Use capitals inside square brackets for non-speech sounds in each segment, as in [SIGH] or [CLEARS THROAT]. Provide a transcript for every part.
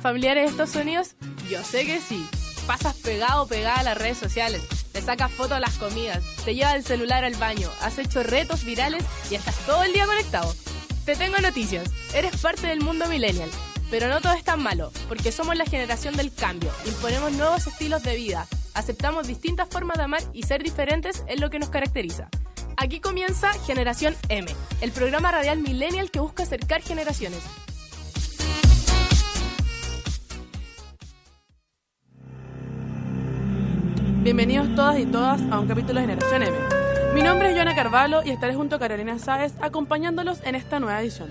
familiares estos sonidos? Yo sé que sí. Pasas pegado pegada a las redes sociales, te sacas fotos de las comidas, te llevas el celular al baño, has hecho retos virales y estás todo el día conectado. Te tengo noticias, eres parte del mundo millennial. Pero no todo es tan malo, porque somos la generación del cambio, imponemos nuevos estilos de vida, aceptamos distintas formas de amar y ser diferentes es lo que nos caracteriza. Aquí comienza Generación M, el programa radial millennial que busca acercar generaciones. Bienvenidos todas y todas a un capítulo de Generación M. Mi nombre es Joana Carvalho y estaré junto a Carolina Sáez acompañándolos en esta nueva edición.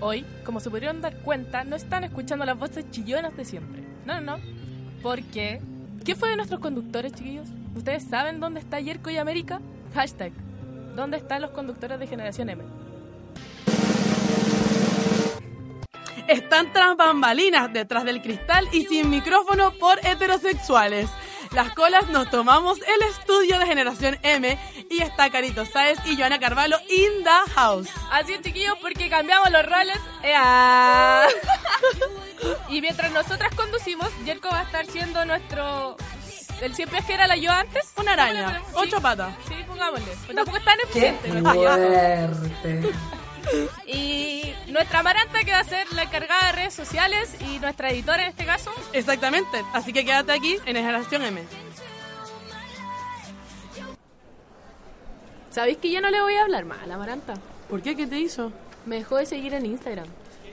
Hoy, como se pudieron dar cuenta, no están escuchando las voces chillonas de siempre. No, no, no. Porque, ¿qué fue de nuestros conductores, chiquillos? ¿Ustedes saben dónde está Yerko y América? Hashtag, ¿dónde están los conductores de Generación M? Están tras bambalinas detrás del cristal y sin micrófono por heterosexuales. Las colas nos tomamos el estudio de Generación M y está Carito Sáez y Joana Carvalho in the house. Así es, chiquillos, porque cambiamos los roles. ¡Ea! [LAUGHS] y mientras nosotras conducimos, Yerko va a estar siendo nuestro... El siempre que era la yo antes. Una araña, Sí. ocho patas. Sí, pongámosle. Pues tampoco es tan ¡Qué eficiente. yo. fuerte! [LAUGHS] Y nuestra Amaranta que va a ser la encargada de redes sociales y nuestra editora en este caso. Exactamente, así que quédate aquí en Generación M. ¿Sabéis que ya no le voy a hablar más a la Amaranta? ¿Por qué? ¿Qué te hizo? Me dejó de seguir en Instagram.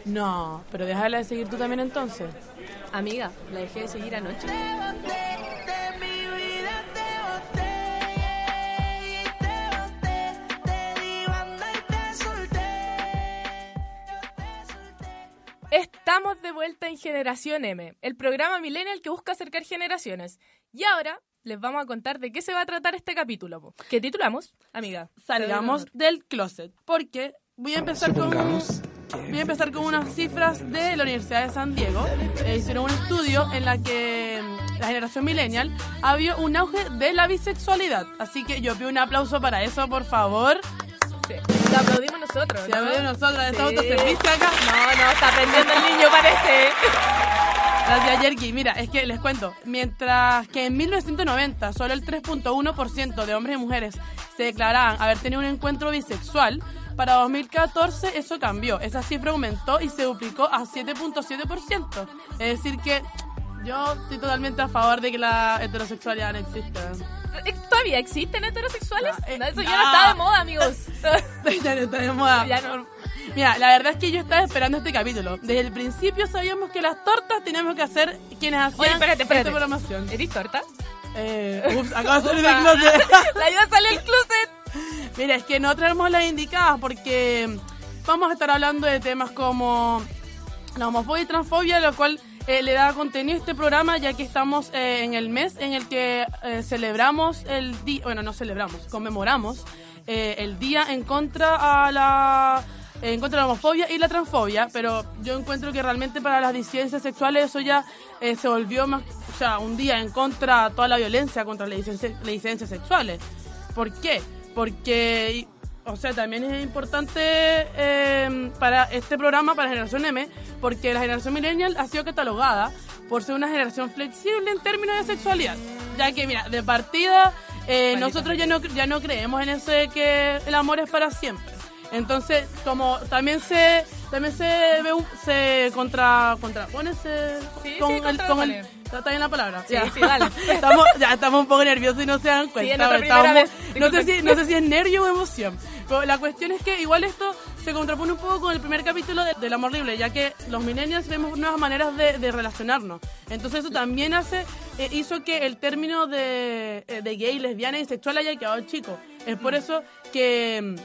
No, pero déjala de seguir tú también entonces. Amiga, la dejé de seguir anoche. Estamos de vuelta en Generación M, el programa millennial que busca acercar generaciones. Y ahora les vamos a contar de qué se va a tratar este capítulo. po. ¿Qué titulamos, amiga? Salgamos del closet, porque voy a empezar con voy a empezar con unas cifras de la Universidad de San Diego. Eh, hicieron un estudio en la que mm, la generación millennial había un auge de la bisexualidad. Así que yo pido un aplauso para eso, por favor. Sí. Lo aplaudimos nosotros. ¿no? hablamos nosotros de este Sí. autoservicio acá. No, no, está aprendiendo el niño, parece. Gracias, Yerky. Mira, es que les cuento, mientras que en 1990 solo el 3.1% de hombres y mujeres se declaraban haber tenido un encuentro bisexual, para 2014 eso cambió. Esa cifra aumentó y se duplicó a 7.7%. Es decir que yo estoy totalmente a favor de que la heterosexualidad no exista. Eh, ¿Todavía existen heterosexuales? Eh, No, eso ya no. no está de moda, amigos. [LAUGHS] ya no está de moda. [LAUGHS] Ya no. Mira, la verdad es que yo estaba esperando este capítulo. Desde el principio sabíamos que las tortas teníamos que hacer quienes hacían Oye, espérate, espérate. esta programación. ¿Eres torta? Eh, ups, acabo de [LAUGHS] salir del closet. La ayuda sale del closet. Mira, es que no traemos las indicadas porque vamos a estar hablando de temas como la homofobia y transfobia, lo cual eh, le da contenido a este programa ya que estamos eh, en el mes en el que eh, celebramos el día, bueno, no celebramos, conmemoramos el día en contra a la en contra de la homofobia y la transfobia, pero yo encuentro que realmente para las disidencias sexuales eso ya se volvió más, o sea, un día en contra de toda la violencia contra las disidencias sexuales. ¿Por qué? Porque, o sea, también es importante eh, para este programa, para Generación M, porque la generación millennial ha sido catalogada por ser una generación flexible en términos de sexualidad. Ya que, mira, de partida, eh, nosotros ya no, ya no creemos en eso de que el amor es para siempre. Entonces, como también se también se ve se contra contrapone se, Sí, con sí, el, con el ¿está bien la palabra? Sí, Ya. sí, dale. [LAUGHS] Estamos, ya estamos un poco nerviosos y no se dan cuenta. estamos- vez. no, sé si, no sé si es nervio o emoción. Pero la cuestión es que igual esto se contrapone un poco con el primer capítulo de- del amor libre, ya que los millennials vemos nuevas maneras de, de relacionarnos. Entonces eso también hace eh, hizo que el término de, eh, de gay, lesbiana y sexual haya quedado chico. Es por eso que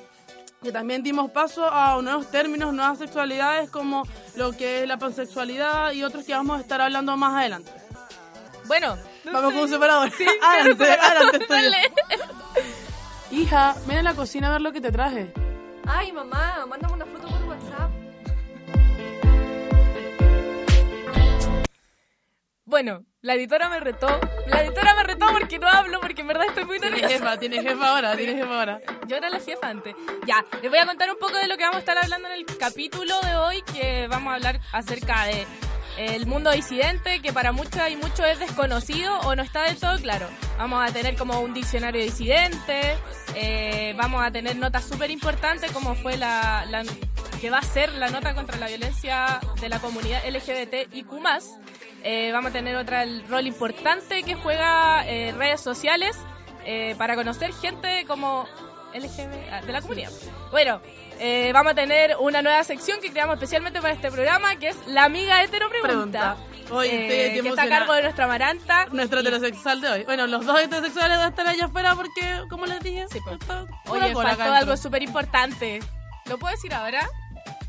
que también dimos paso a nuevos términos, nuevas sexualidades como lo que es la pansexualidad y otros que vamos a estar hablando más adelante. Bueno, Vamos con un separador. Sí, [LAUGHS] adelante, [LAUGHS] adelante. Dale. Hija, ven a la cocina a ver lo que te traje. Ay, mamá, mándame una foto por WhatsApp. Bueno, la editora me retó. La editora me retó porque no hablo, porque en verdad estoy muy Tienes nerviosa. jefa, tienes jefa ahora, tienes jefa ahora. Yo era la jefa antes. Ya, les voy a contar un poco de lo que vamos a estar hablando en el capítulo de hoy, que vamos a hablar acerca de el mundo disidente, que para muchos y muchos es desconocido o no está del todo claro. Vamos a tener como un diccionario disidente, eh, vamos a tener notas súper importantes como fue la, la, que va a ser la nota contra la violencia de la comunidad LGBTIQ+. Eh, vamos a tener otra el rol importante que juega eh, redes sociales para conocer gente como LGBT ah, de la comunidad. Bueno, eh, vamos a tener una nueva sección que creamos especialmente para este programa, que es la amiga hetero pregunta. Pregunta. Estoy eh, que está a cargo de nuestra Amaranta. Nuestra Y- heterosexual de hoy. Bueno, los dos heterosexuales van a estar allá afuera porque, como les dije, Sí, pues. está Oye, faltó acá algo súper importante. ¿Lo puedo decir ahora?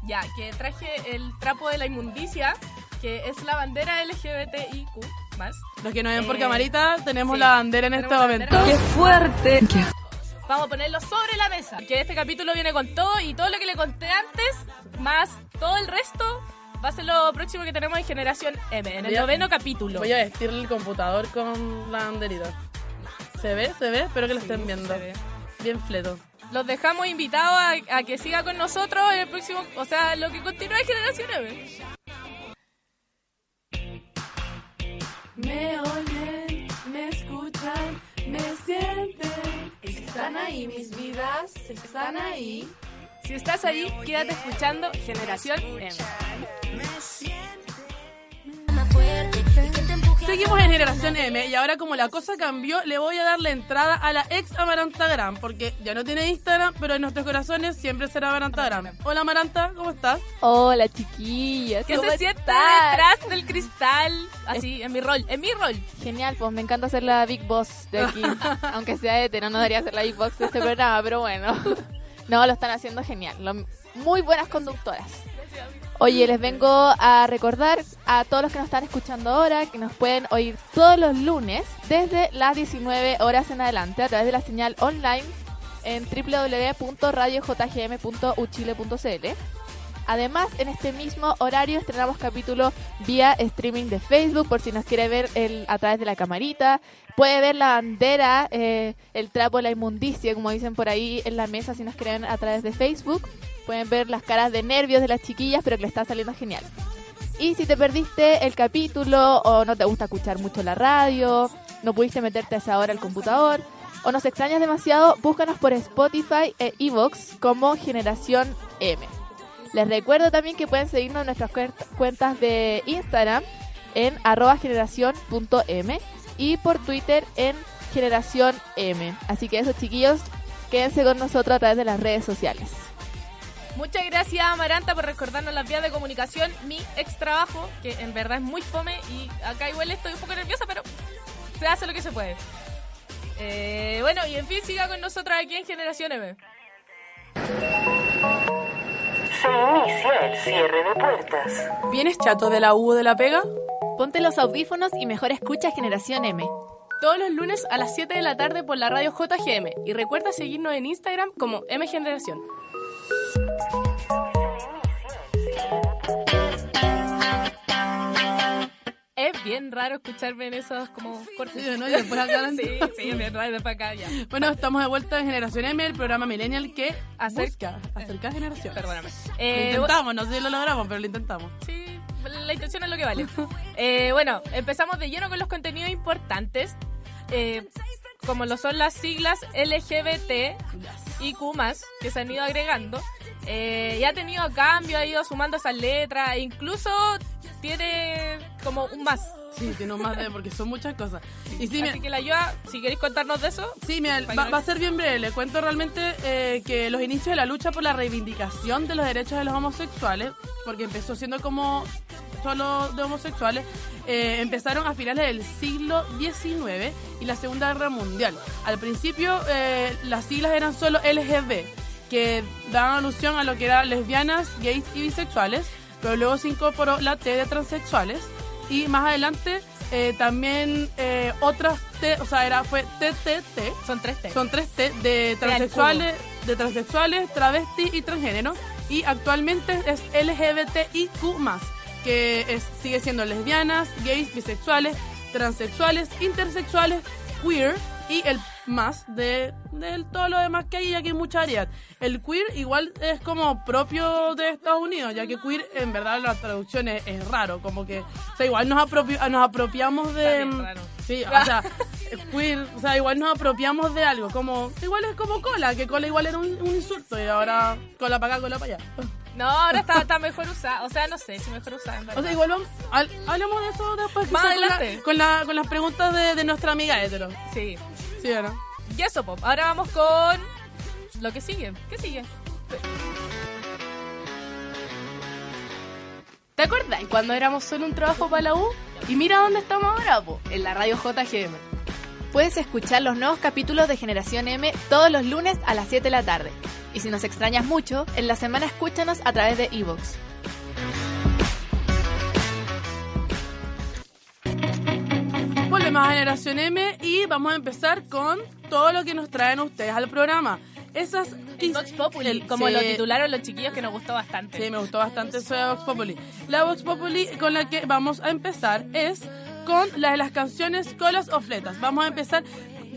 Ya, que traje el trapo de la inmundicia, que es la bandera LGBTIQ+. Los que nos ven por Eh, camarita, tenemos sí, la bandera en este momento. bandera. fuerte! Vamos a ponerlo sobre la mesa. Que este capítulo viene con todo y todo lo que le conté antes, más todo el resto, va a ser lo próximo que tenemos en Generación M, en el Voy a- noveno capítulo. Voy a vestirle el computador con la banderita. ¿Se ve? ¿Se ve? Espero que lo estén viendo. se ve. Bien fleto. Los dejamos invitados a, a que siga con nosotros en el próximo, o sea, lo que continúa en Generación M. Me Están ahí mis vidas, están ahí. Si estás ahí, quédate escuchando Generación M. Seguimos en Generación M y ahora como la cosa cambió, le voy a dar la entrada a la ex Amarantagram, porque ya no tiene Instagram, pero en nuestros corazones siempre será Amarantagram. Hola Amaranta, ¿cómo estás? Hola chiquillas. ¿Qué ¿cómo se siente detrás del cristal? Así, en mi rol, en mi rol. Genial, pues me encanta ser la Big Boss de aquí. [LAUGHS] Aunque sea hetero, no debería ser la Big Boss de este programa, pero bueno. [LAUGHS] No, lo están haciendo genial. Lo- muy buenas conductoras. Oye, les vengo a recordar a todos los que nos están escuchando ahora que nos pueden oír todos los lunes desde las 19 horas en adelante a través de la señal online en www.radiojgm.uchile.cl. Además, en este mismo horario estrenamos capítulo vía streaming de Facebook por si nos quiere ver el, a través de la camarita. Puede ver la bandera, eh, el trapo, la inmundicia, como dicen por ahí en la mesa si nos quieren a través de Facebook. Pueden ver las caras de nervios de las chiquillas, pero que le está saliendo genial. Y si te perdiste el capítulo o no te gusta escuchar mucho la radio, no pudiste meterte a esa hora al computador o nos extrañas demasiado, búscanos por Spotify e Evox como Generación M. Les recuerdo también que pueden seguirnos en nuestras cuentas de Instagram en arroba generación.m y por Twitter en generación M. Así que eso chiquillos, quédense con nosotros a través de las redes sociales. Muchas gracias Amaranta por recordarnos las vías de comunicación, mi ex trabajo, que en verdad es muy fome y acá igual estoy un poco nerviosa, pero se hace lo que se puede. Eh, bueno, y en fin, siga con nosotros aquí en Generación M. Se inicia el cierre de puertas. ¿Vienes chato de la U o de la pega? Ponte los audífonos y mejor escucha Generación M. Todos los lunes a las 7 de la tarde por la radio JGM. Y recuerda seguirnos en Instagram como M Generación. Es bien raro escucharme en esos como cortes. Sí, ¿no? Y después acá [LAUGHS] sí, sí, es bien raro después acá ya. Bueno, estamos de vuelta en Generación M, el programa Millennial que Acerca- busca acercar generaciones. Perdóname. Lo Eh, intentamos, no sé si lo logramos, pero lo intentamos. Sí, la intención es lo que vale. Eh, bueno, empezamos de lleno con los contenidos importantes, eh, como lo son las siglas LGBT y Q+, que se han ido agregando. Eh, y ha tenido cambio, ha ido sumando esas letras, e incluso tiene como un más. Sí, tiene un más de, porque son muchas cosas. Y sí, Así mira, que la ayuda, si queréis contarnos de eso, sí, mira, va, va a ser bien breve. Le cuento realmente eh, que los inicios de la lucha por la reivindicación de los derechos de los homosexuales, porque empezó siendo como solo de homosexuales, eh, empezaron a finales del siglo XIX y la Segunda Guerra Mundial. Al principio eh, las siglas eran solo LGB, que daban alusión a lo que eran lesbianas, gays y bisexuales, pero luego se incorporó la T de transexuales y más adelante eh, también eh, otras T, o sea, era fue TTT, son tres T. son tres T de transexuales, de transexuales, travestis y transgénero. Y actualmente es LGBTIQ que es, sigue siendo lesbianas, gays, bisexuales, transexuales, intersexuales, queer y el más de, de todo lo demás que hay, ya que hay mucha variedad. El queer igual es como propio de Estados Unidos, ya que queer en verdad la traducción es, es raro, como que, o sea, igual nos, apropio- nos apropiamos de... Bien raro. Sí, o sea, [LAUGHS] queer, o sea, igual nos apropiamos de algo, como, igual es como cola, que cola igual era un, un insulto y ahora cola para acá, cola para allá. No, ahora está, está mejor usada. O sea, no sé si mejor usada, en O verdad. sea, igual vamos, hablemos de eso después. Más quizá con la- adelante. Con, la, con las preguntas de, de nuestra amiga hetero. Sí. ¿Sí no? Y eso, Pop. Ahora vamos con lo que sigue. ¿Qué sigue? ¿Te acuerdas cuando éramos solo un trabajo para la U? Y mira dónde estamos ahora, po, en la radio JGM. Puedes escuchar los nuevos capítulos de Generación M todos los lunes a las 7 de la tarde. Y si nos extrañas mucho, en la semana escúchanos a través de Evox. Generación M y vamos a empezar con todo lo que nos traen ustedes al programa. Esas El Vox Populi, el- como sí. lo titularon los chiquillos que nos gustó bastante. Sí, me gustó bastante eso de Vox Populi. La Vox Populi con la que vamos a empezar es con la de las canciones colas o fletas. Vamos a empezar.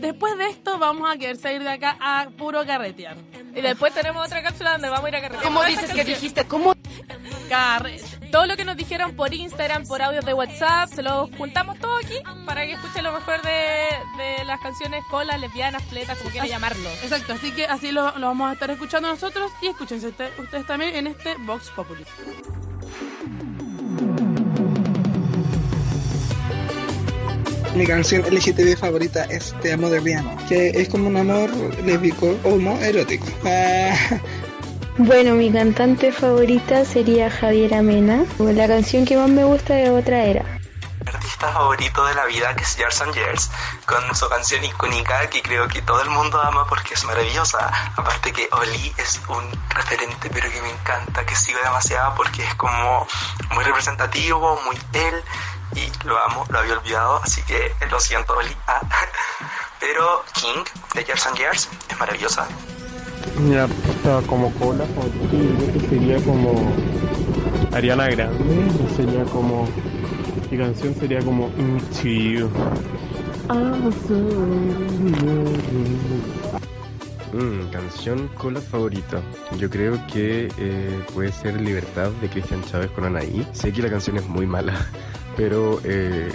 Después de esto vamos a querer salir de acá a puro carretear. Y después tenemos otra cápsula donde vamos a ir a carretera. ¿Cómo dices que dijiste? ¿Cómo? Carrete. Todo lo que nos dijeron por Instagram, por audios de WhatsApp, se lo juntamos todo aquí para que escuchen lo mejor de, de las canciones colas, lesbianas, fletas, como quieran llamarlo. Exacto, así que así lo, lo vamos a estar escuchando nosotros y escúchense usted- ustedes también en este Vox Populi. Mi canción LGTB favorita es Te amo de Rihanna, que es como un amor lésbico, homo, erótico. Ah, Bueno, mi cantante favorita sería Javiera Mena. La canción que más me gusta de otra era. artista favorito de la vida que es Years and Years con su canción icónica que creo que todo el mundo ama porque es maravillosa aparte que Oli es un referente pero que me encanta que sigo demasiado porque es como muy representativo muy él y lo amo lo había olvidado así que lo siento Oli Ah. [LAUGHS] pero King de Years and Years es maravillosa Mira, puta, como cola favorita, yo creo que sería como Ariana Grande, y sería como mi canción sería como Into You. Mm, canción cola favorita. Yo creo que eh, puede ser Libertad de Cristian Chávez con Anaí. Sé que la canción es muy mala, pero eh,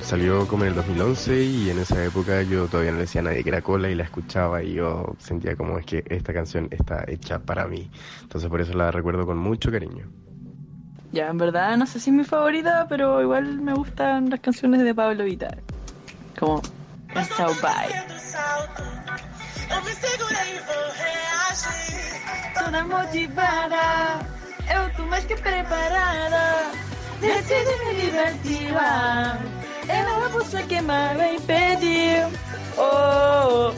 salió como en el 2011 y en esa época yo todavía no le decía a nadie que era cola y la escuchaba y yo sentía como es que esta canción está hecha para mí. Entonces por eso la recuerdo con mucho cariño. Ya, en verdad no sé si es mi favorita, pero igual me gustan las canciones de Pablo Vittar. Como Esta Bye. Toda motivada, eu tô mais que preparada. Decidi me divertir. Ela busca que me impedir. Oh, oh.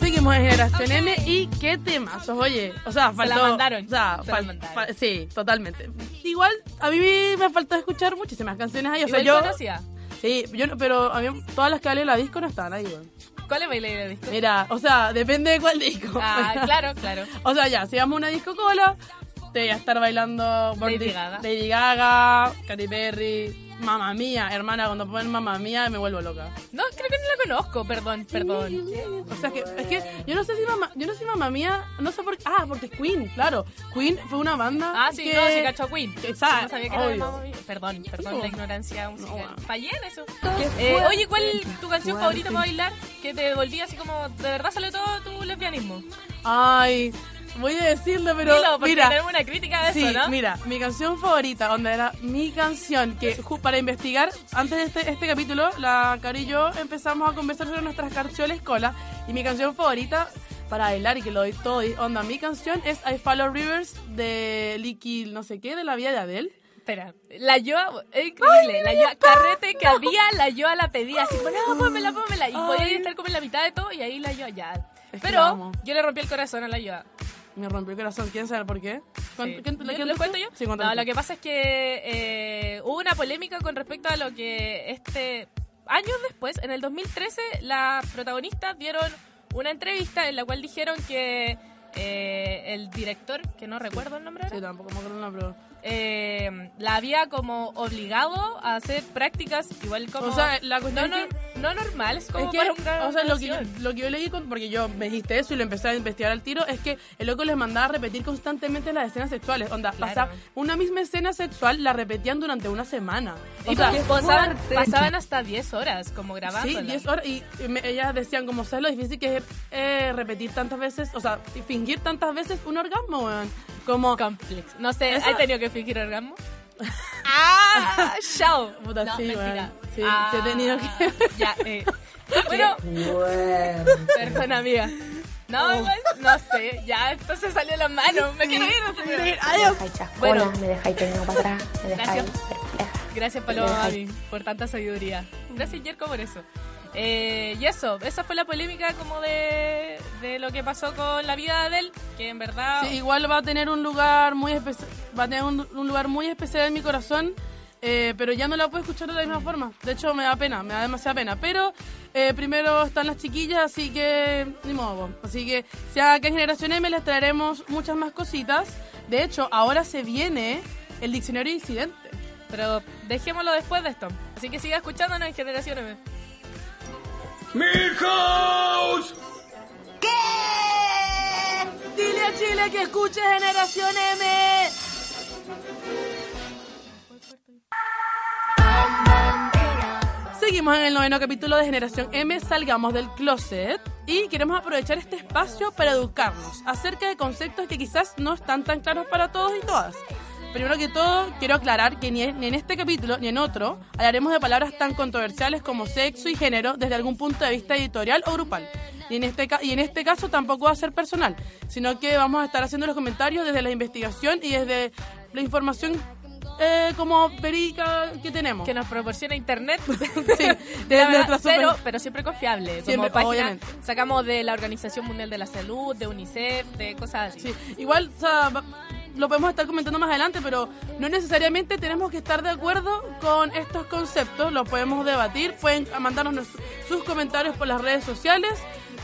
Seguimos en Generación M y qué temazos, oye. O sea, Se faltó. la mandaron, O sea, se la mandaron. sí, totalmente. Igual, a mí me faltó escuchar muchísimas canciones ahí. O sea, Igual yo. conocía. Sí, yo no- pero a mí todas las que hablé en la disco no estaban ahí, weón. ¿Cuál es baile de disco? Mira, o sea, depende de cuál disco. Ah, [LAUGHS] claro, claro. O sea, ya, si vamos a una disco cola, te voy a estar bailando Lady Gaga. Lady Gaga, Katy Perry, Mamma Mía, hermana, cuando ponen Mamma Mía me vuelvo loca. No, creo que no la conozco, perdón, perdón. O sea, que, es que yo no sé si mamá, yo no sé si Mamma Mía, no sé por qué, ah, porque es Queen, claro. Queen fue una banda Ah, sí, que... no, sí, cacho a Queen. que- exacto, No sabía que era. Mamma Mía. Perdón, perdón No. la ignorancia musical. bueno. Fallé en eso. Eh, oye, ¿cuál es tu canción favorita para bailar? Que te volvía así como, de verdad salió todo tu lesbianismo. Ay, voy a decirlo, pero Dilo, mira, tenemos una crítica de sí, eso, ¿no? mira, mi canción favorita, donde era mi canción, que para investigar, antes de este, este capítulo, la Cari y yo empezamos a conversar sobre nuestras canciones cola, y mi canción favorita para bailar y que lo doy todo, y onda, mi canción es I Follow Rivers de Licky, no sé qué, de la vida de Adele. Espera, la Yoa, es increíble, la Yoa, carrete que había, la Yoa la pedía así, no, pónmela, pónmela, y podía Ay. estar como en la mitad de todo, y ahí la Yoa ya. Es Pero yo le rompí el corazón a la Yoa. Me rompió el corazón, ¿quién sabe por qué? ¿Cuán- Sí. quién- ¿Le- quién- ¿Les cuento yo? Sí, no, lo que pasa es que eh, hubo una polémica con respecto a lo que este años después, en el 2013, las protagonistas dieron una entrevista en la cual dijeron que eh, el director, que no recuerdo el nombre, ahora, Sí, tampoco me acuerdo el nombre. Eh, la había como obligado a hacer prácticas igual como... O sea, la cuestión no, es no, no normales, como Es que, para una o sea, lo que, yo, lo que yo leí, con- porque yo me dijiste eso y lo empecé a investigar al tiro, es que el loco les mandaba a repetir constantemente las escenas sexuales. Onda, Claro. pasaba una misma escena sexual, la repetían durante una semana. O Y sea, pasaban, pasaban hasta 10 horas como grabando. Sí, 10 horas. Y me- ellas decían, como, ¿sabes lo difícil que es eh, repetir tantas veces? O sea, fingir tantas veces un orgasmo, weón. Como. Complex. No sé, Eso- ¿has tenido que fingir orgasmo? [LAUGHS] ¡Ah! ¡Chao! [LAUGHS] Puta, no, sí, mentira. Sí, Ah, sí he tenido que. [LAUGHS] Ya, eh. Bueno, perdón, amiga. No, Oh. igual, no sé, ya, entonces salió la mano. Me quiero ir. me quiero ir. Adiós. Bueno, me dejáis tenido para atrás, me Gracias. perpleja. gracias Paloma por tanta sabiduría. Gracias Jerko por eso. Eh, y eso, esa fue la polémica como de, de lo que pasó con la vida de él, que en verdad... Sí, igual va a tener un lugar muy especial, va a tener un, un lugar muy especial en mi corazón, eh, pero ya no la puedo escuchar de la misma forma. De hecho, me da pena, me da demasiada pena. Pero eh, primero están las chiquillas, así que ni modo. Así que si acá en Generación M les traeremos muchas más cositas. De hecho, ahora se viene el diccionario incidente. Pero dejémoslo después de esto. Así que siga escuchándonos en Generación M. ¡Milhouse! Dile a Chile que escuche Generación M. Seguimos en el noveno capítulo de Generación M, Salgamos del Closet, y queremos aprovechar este espacio para educarnos acerca de conceptos que quizás no están tan claros para todos y todas. Primero que todo, quiero aclarar que ni en, ni en este capítulo ni en otro hablaremos de palabras tan controversiales como sexo y género desde algún punto de vista editorial o grupal. Y en, este, y en este caso tampoco va a ser personal, sino que vamos a estar haciendo los comentarios desde la investigación y desde la información eh, como verídica que tenemos. Que nos proporciona internet. [LAUGHS] Sí, [LAUGHS] La de verdad, super- pero, pero siempre confiable. Como Siempre, página, obviamente. Sacamos de la Organización Mundial de la Salud, de UNICEF, de cosas así. Sí, igual o sea, va- lo podemos estar comentando más adelante, pero no necesariamente tenemos que estar de acuerdo con estos conceptos, los podemos debatir, pueden mandarnos sus comentarios por las redes sociales,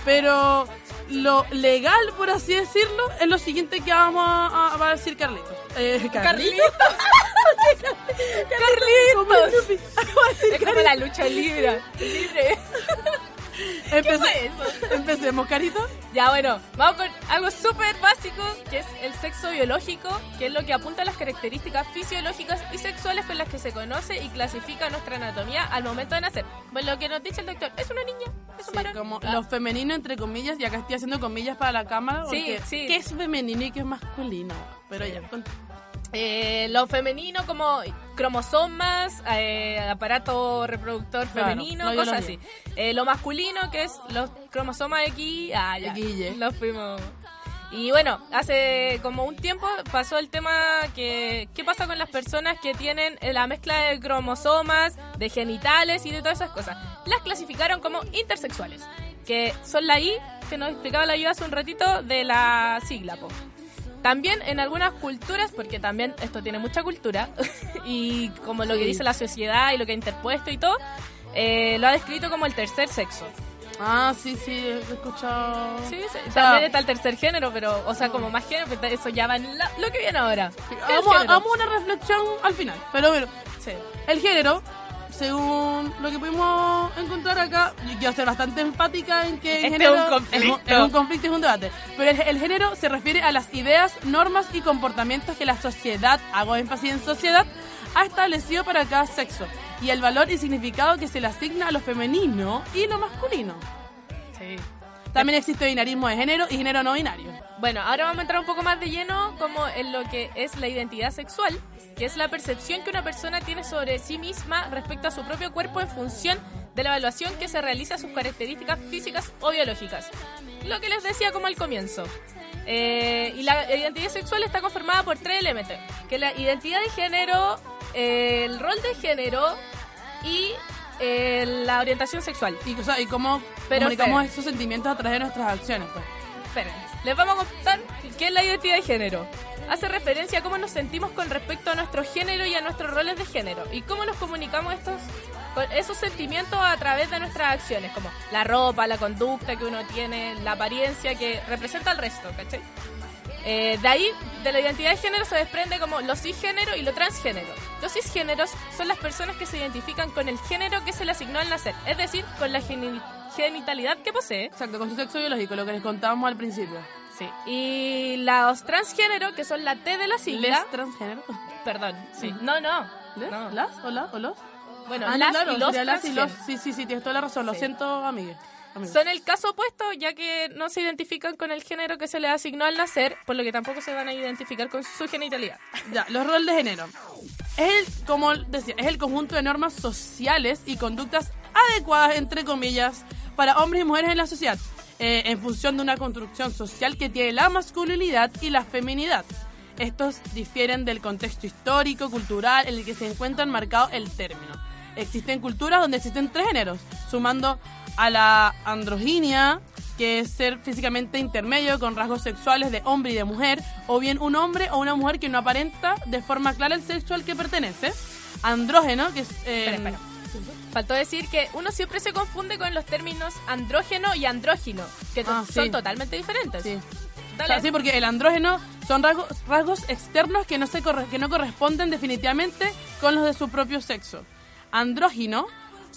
pero lo legal, por así decirlo, es lo siguiente que vamos a, a- decir Carlitos. Eh, [LAUGHS] Carlitos. Carlitos. [LAUGHS] Es como la lucha libre. [LAUGHS] libre. [LAUGHS] Empece-? Empecemos, Carito. Ya, bueno, vamos con algo súper básico, que es el sexo biológico, que es lo que apunta a las características fisiológicas y sexuales con las que se conoce y clasifica nuestra anatomía al momento de nacer. Bueno, lo que nos dice el doctor, ¿es una niña? ¿Es un Sí, varón? como Ah. lo femenino entre comillas, y acá estoy haciendo comillas para la cámara, Sí, porque sí. ¿qué es femenino y qué es masculino? Pero ya, cont- Eh, lo femenino como cromosomas, eh, aparato reproductor Claro, femenino, cosas así. Eh, lo masculino que es los cromosomas X, ah, ya, los fuimos. Y bueno, hace como un tiempo pasó el tema que qué pasa con las personas que tienen eh, la mezcla de cromosomas, de genitales y de todas esas cosas. Las clasificaron como intersexuales, que son la I, que nos explicaba la yo hace un ratito, de la sigla, po. También en algunas culturas, porque también esto tiene mucha cultura, [LAUGHS] y como lo que dice la sociedad y lo que ha interpuesto y todo, eh, lo ha descrito como el tercer sexo. Ah, sí, sí, he escuchado. Sí, sí, O sea, también está el tercer género, pero, o sea, como más género, pero eso ya va en la- lo que viene ahora. Género. hagamos una reflexión al final. Pero bueno, Sí. el género, según lo que pudimos encontrar acá, yo quiero ser bastante empática en que el Este género es un conflicto. es un conflicto y es un debate. Pero el, el género se refiere a las ideas, normas y comportamientos que la sociedad, hago énfasis en sociedad, ha establecido para cada sexo y el valor y significado que se le asigna a lo femenino y lo masculino. Sí. También existe binarismo de género y género no binario. Bueno, ahora vamos a entrar un poco más de lleno como en lo que es la identidad sexual, que es la percepción que una persona tiene sobre sí misma respecto a su propio cuerpo en función de la evaluación que se realiza a sus características físicas o biológicas. Lo que les decía como al comienzo. Eh, y la identidad sexual está conformada por tres elementos, que la identidad de género, eh, el rol de género y eh, la orientación sexual. Y, o sea, y cómo Pero comunicamos esos sentimientos a través de nuestras acciones. Pues. Esperen, les vamos a contar qué es la identidad de género. Hace referencia a cómo nos sentimos con respecto a nuestro género y a nuestros roles de género y cómo nos comunicamos estos esos sentimientos a través de nuestras acciones, como la ropa, la conducta que uno tiene, la apariencia que representa al resto, ¿cachai? Eh, de ahí, de la identidad de género se desprende como lo cisgénero y lo transgénero. Los cisgéneros son las personas que se identifican con el género que se le asignó al nacer, es decir, con la genitalidad que posee. Exacto, con su sexo biológico, lo que les contábamos al principio. Sí. Y los transgénero, que son la T de la sigla. ¿Les transgénero? Perdón, sí. No, no. ¿Les? no. ¿Las? ¿O las? ¿O los? Bueno, Ah, las claro, y los las y los. Sí, sí, sí, tienes toda la razón. Lo Sí. siento, amigues. amigos. Son el caso opuesto, ya que no se identifican con el género que se les asignó al nacer, por lo que tampoco se van a identificar con su genitalidad. [LAUGHS] Ya, los roles de género. Es el, como decía, es el conjunto de normas sociales y conductas adecuadas, entre comillas, para hombres y mujeres en la sociedad, eh, en función de una construcción social que tiene la masculinidad y la feminidad. Estos difieren del contexto histórico, cultural, en el que se encuentra enmarcado el término. Existen culturas donde existen tres géneros, sumando a la androginia, que es ser físicamente intermedio con rasgos sexuales de hombre y de mujer, o bien un hombre o una mujer que no aparenta de forma clara el sexo al que pertenece. Andrógeno, que es... eh, Espera, espera. Faltó decir que uno siempre se confunde con los términos andrógeno y andrógino, que Ah, son sí. totalmente diferentes. Sí. Dale. O sea, sí, porque el andrógeno son rasgos, rasgos externos que no, se corre- que no corresponden definitivamente con los de su propio sexo. Andrógino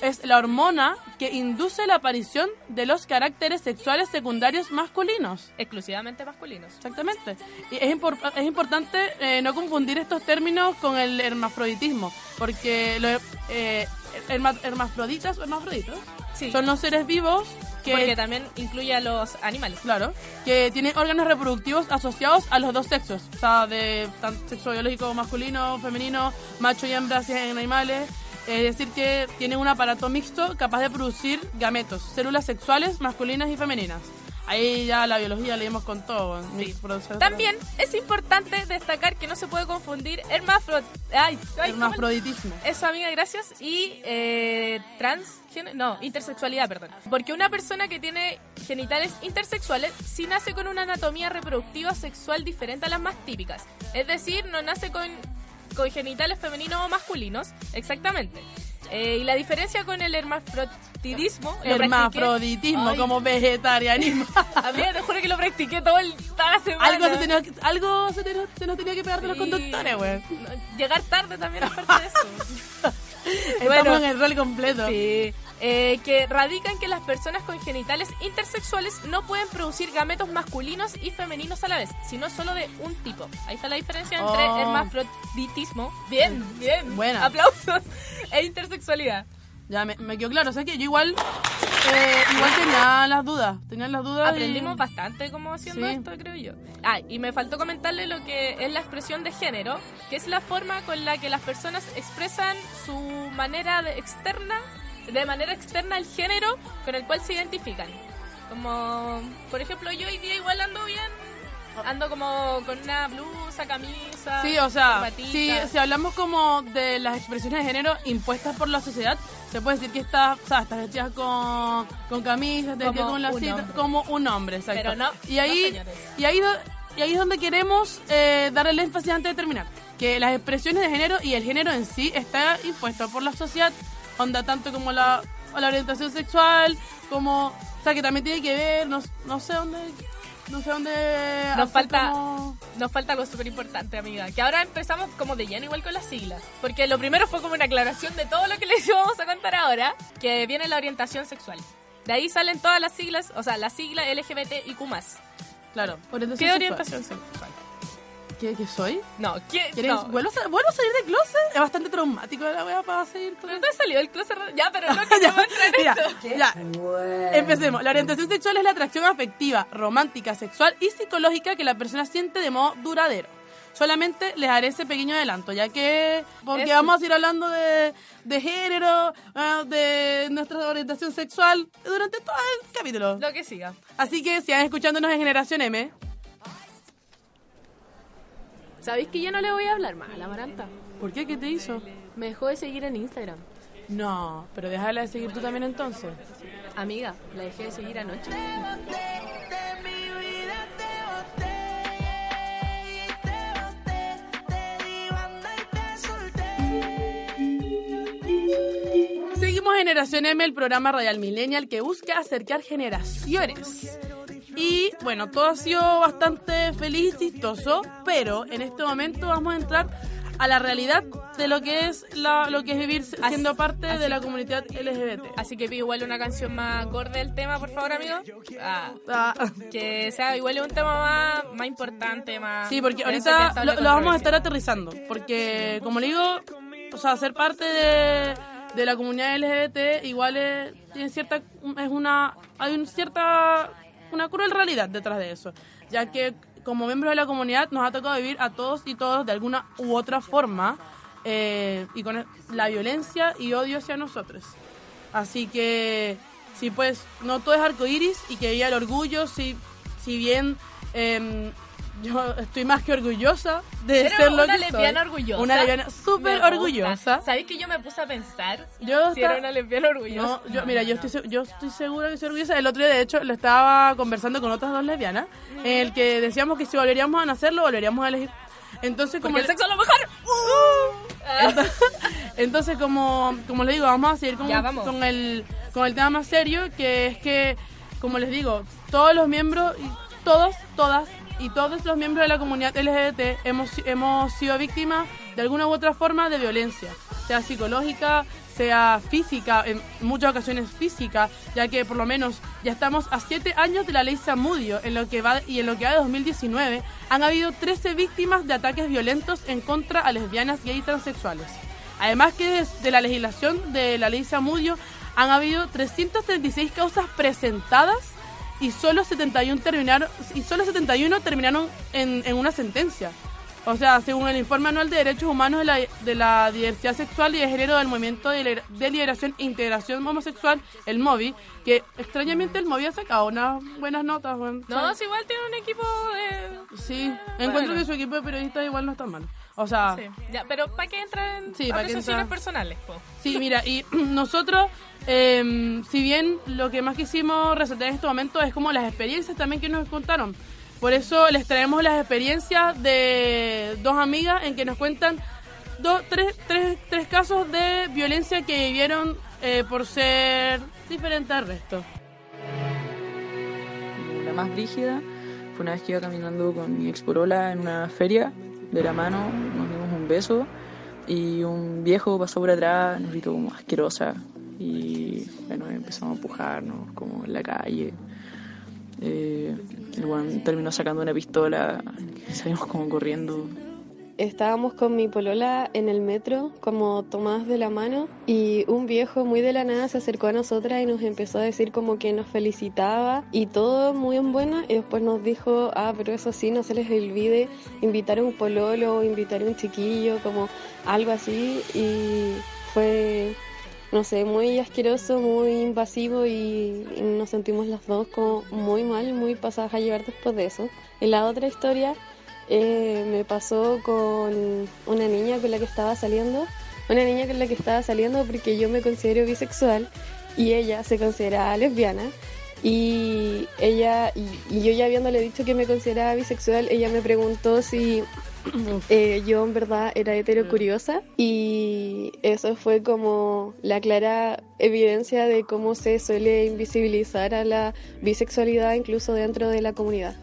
es la hormona que induce la aparición de los caracteres sexuales secundarios masculinos. Exclusivamente masculinos. Exactamente. Y es, impor- es importante eh, no confundir estos términos con el hermafroditismo, porque los eh, herma- hermafroditas o hermafroditos Sí. son los seres vivos que Porque también incluye a los animales. Claro, que tienen órganos reproductivos asociados a los dos sexos, o sea, de tanto sexo biológico masculino, femenino, macho y hembra si en animales. Es decir, que tienen un aparato mixto capaz de producir gametos, células sexuales masculinas y femeninas. Ahí ya la biología leímos con todo. También es importante destacar que no se puede confundir hermafro... Ay, ay, Hermafroditismo. Eso, amiga, gracias. Y eh, transgénero... No, intersexualidad, perdón. Porque una persona que tiene genitales intersexuales sí nace con una anatomía reproductiva sexual diferente a las más típicas. Es decir, no nace con, con genitales femeninos o masculinos, exactamente. Eh, y la diferencia con el hermafrodidismo... Hermafroditismo Ay, como vegetarianismo. [LAUGHS] Amiga, te juro que lo practiqué todo el, toda la semana. algo se, tenía algo se, tenía- se nos tenía que pegar de los conductores, güey. Llegar tarde también es parte de eso. [LAUGHS] Estamos en el rol completo. Sí. Eh, que radican que las personas con genitales intersexuales no pueden producir gametos masculinos y femeninos a la vez, sino solo de un tipo. Ahí está la diferencia entre Oh. hermafroditismo, bien, bien, Buena. aplausos, [LAUGHS] e intersexualidad. Ya, me, me quedó claro. O sea que yo igual, eh, igual tenía las dudas. Tenía las dudas. y- Aprendimos bastante como haciendo Sí. esto, creo yo. Ah, y me faltó comentarle lo que es la expresión de género, que es la forma con la que las personas expresan su manera de externa, de manera externa el género con el cual se identifican. Como, por ejemplo, yo hoy día igual ando bien, ando como con una blusa, camisa, Sí, o sea, corbatita. si, hablamos como de las expresiones de género impuestas por la sociedad, se puede decir que estás, o sea, estás vestida con, con camisas, te Como con la cita, como un hombre, exacto. Pero no, y ahí, no, señores. y ahí, y ahí es donde queremos eh, dar el énfasis antes de terminar, que las expresiones de género y el género en sí está impuesto por la sociedad, onda tanto como la, la orientación sexual, como, o sea, que también tiene que ver, no, no sé dónde, no sé dónde. Nos falta, como- nos falta algo súper importante, amiga. Que ahora empezamos como de lleno igual con las siglas. Porque lo primero fue como una aclaración de todo lo que [LAUGHS] les vamos a contar ahora, que viene la orientación sexual. De ahí salen todas las siglas, o sea, la sigla LGBTIQ+. Claro, orientación ¿Qué sexual. orientación sexual? ¿Qué, qué soy? No, ¿qué? ¿Quieres, No. ¿vuelvo, a, vuelvo a salir de closet? Es bastante traumático la wea para seguir todo Pero tú has salido del closet. Ya, pero no [LAUGHS] entrar [LAUGHS] en Mira, esto. ya. Empecemos. La orientación sexual es la atracción afectiva, romántica, sexual y psicológica que la persona siente de modo duradero. Solamente les haré ese pequeño adelanto, ya que porque Eso. vamos a ir hablando de, de género, ah, de nuestra orientación sexual durante todo el capítulo. Lo que siga. Así que sigan escuchándonos en Generación M. ¿Sabéis que yo no le voy a hablar más a la Maranta? ¿Por qué? ¿Qué te hizo? Me dejó de seguir en Instagram. No, pero déjala de seguir tú también entonces. Amiga, la dejé de seguir anoche. Seguimos Generación M, el programa radial millennial que busca acercar generaciones. Y bueno, todo ha sido bastante feliz y chistoso, pero en este momento vamos a entrar a la realidad de lo que es la, lo que es vivir siendo parte de la comunidad LGBT. Así que pido igual una canción más acorde del tema, por favor, amigo. Ah, que sea igual un tema más, más importante, más... Sí, porque ahorita lo, lo vamos a estar aterrizando, porque como le digo, o sea, ser parte de, de la comunidad LGBT igual es, tiene cierta, es una, hay una cierta, una cruel realidad detrás de eso, ya que como miembros de la comunidad nos ha tocado vivir a todos y todos de alguna u otra forma eh, y con la violencia y odio hacia nosotros. Así que, sí, pues, no todo es arcoíris y que viva el orgullo, si, si bien em, yo estoy más que orgullosa de Pero ser lo una que lesbiana soy. orgullosa. Una lesbiana súper orgullosa. ¿Sabes que yo me puse a pensar Yo si era una lesbiana orgullosa? No, yo, mira, yo estoy, yo estoy segura que soy orgullosa. El otro día, de hecho, lo estaba conversando con otras dos lesbianas, en el que decíamos que si volveríamos a nacer, lo volveríamos a elegir. Entonces, como Porque el sexo es lo mejor. [LAUGHS] entonces, entonces, como, como les digo, vamos a seguir con, Ya, vamos. con, el, con el tema más serio, que es que, como les digo, todos los miembros, todos, todas y todos los miembros de la comunidad LGBT hemos, hemos sido víctimas de alguna u otra forma de violencia, sea psicológica, sea física, en muchas ocasiones física, ya que por lo menos ya estamos a siete años de la ley Samudio en lo que va, y en lo que va de 2019 han habido 13 víctimas de ataques violentos en contra a lesbianas, gay y transexuales. Además que desde la legislación de la ley Samudio han habido 336 causas presentadas y solo 71 terminaron y solo 71 terminaron en, en una sentencia. O sea, según el informe anual de derechos humanos de la, de la diversidad sexual y de género del movimiento de, de liberación e integración homosexual, el MOVI, que extrañamente el MOVI ha sacado unas buenas notas. weón. No, si igual tiene un equipo de... Sí, encuentro que su equipo de periodistas igual no está mal. O sea, Sí, ya, pero ¿para qué entrar en Sí, ¿para qué apreciaciones personales? po? Sí, mira, y [CLEARS THROAT] nosotros, eh, si bien lo que más quisimos resaltar en este momento es como las experiencias también que nos contaron. Por eso les traemos las experiencias de dos amigas en que nos cuentan dos, tres, tres, tres casos de violencia que vivieron eh, por ser diferentes al resto. La más rígida fue una vez que iba caminando con mi exporola en una feria, de la mano, nos dimos un beso y un viejo pasó por atrás, nos gritó como asquerosa y bueno, empezamos a empujarnos como en la calle. Eh, el weón terminó sacando una pistola salimos como corriendo. Estábamos con mi polola en el metro, como tomadas de la mano, y un viejo muy de la nada se acercó a nosotras y nos empezó a decir como que nos felicitaba y todo muy en buena, y después nos dijo, ah, pero eso sí, no se les olvide invitar a un pololo invitar a un chiquillo, como algo así, y fue, no sé, muy asqueroso, muy invasivo y, y nos sentimos las dos como muy mal, muy pasadas a llevar después de eso. En la otra historia eh, me pasó con una niña con la que estaba saliendo, una niña con la que estaba saliendo porque yo me considero bisexual y ella se considera lesbiana y ella y, y yo ya habiéndole dicho que me consideraba bisexual, ella me preguntó si eh, yo en verdad era heterocuriosa y eso fue como la clara evidencia de cómo se suele invisibilizar a la bisexualidad incluso dentro de la comunidad.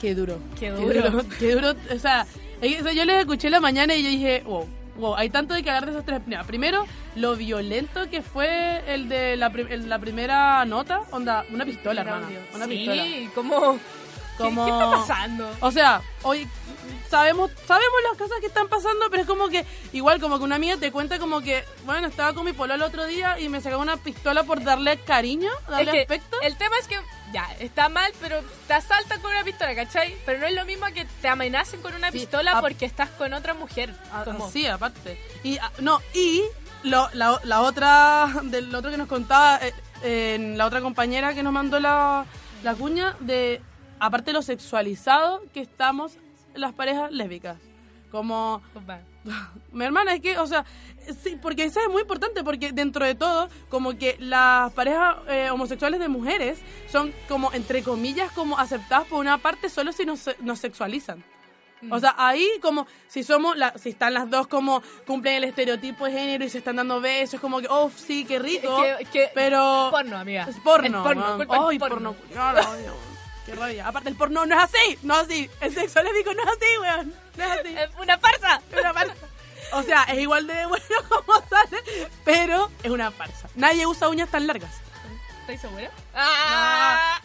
Qué duro. Qué Qué duro. Qué duro. O sea, yo les escuché en la mañana y yo dije, wow, wow, hay tanto de que hablar de esos tres. Mira, primero, lo violento que fue el de la, pri- el- la primera nota, onda, una pistola, hermana. Una sí, pistola. como... Como- ¿Qué, qué está pasando? O sea, hoy sabemos sabemos las cosas que están pasando, pero es como que igual como que una amiga te cuenta como que, bueno, estaba con mi polo el otro día y me sacaba una pistola por darle cariño, darle Es que aspecto. El tema es que, ya, está mal, pero te asaltan con una pistola, ¿cachai? Pero no es lo mismo que te amenacen con una Sí, pistola porque estás con otra mujer. Ah, Como- Sí, aparte. Y ah, no, y lo- la, la otra del otro que nos contaba eh, en la otra compañera que nos mandó la, la cuña de aparte de lo sexualizado que estamos las parejas lésbicas. Como [LAUGHS] mi hermana es que, o sea, sí, porque eso es muy importante, porque dentro de todo, como que las parejas eh, homosexuales de mujeres son como, entre comillas, como aceptadas por una parte solo si nos, nos sexualizan. O sea, ahí como si somos, la, si están las dos como cumplen el estereotipo de género y se están dando besos, como que, oh, sí, qué rico. Que- que- pero... Porno, amiga. Es porno. El porno, man. culpa del Ay, porno. porno. No, no, no. Qué rabia. Aparte, el porno no es así. No es así. El sexo lésbico no es así, weón. No es así. Es una farsa. Es una farsa. O sea, es igual de bueno [LAUGHS] como sale, pero es una farsa. Nadie usa uñas tan largas. ¿Estás segura? Ah.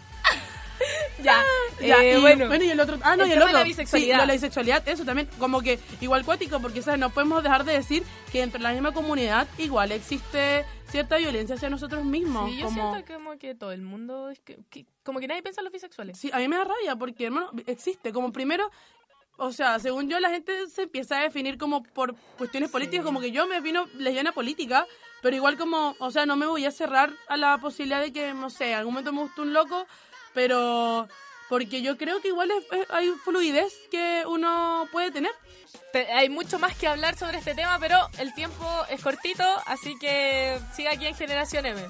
[LAUGHS] Ya, Ya, eh, y, bueno. y el otro. Ah, no, El y el de otro. la bisexualidad. Sí, de la bisexualidad, eso también, como que igual cuático, porque ¿sabes? no podemos dejar de decir que entre la misma comunidad igual existe cierta violencia hacia nosotros mismos. Sí, yo como... siento que como que todo el mundo, que, que- como que nadie piensa en los bisexuales. Sí, a mí me da rabia porque, hermano, existe. Como primero, o sea, según yo, la gente se empieza a definir como por cuestiones políticas, como que yo me vino lesbiana política, pero igual como, o sea, no me voy a cerrar a la posibilidad de que, no sé, en algún momento me guste un loco, pero porque yo creo que igual es- es- hay fluidez que uno puede tener. Te- hay mucho más que hablar sobre este tema, pero el tiempo es cortito, así que siga aquí en Generación M.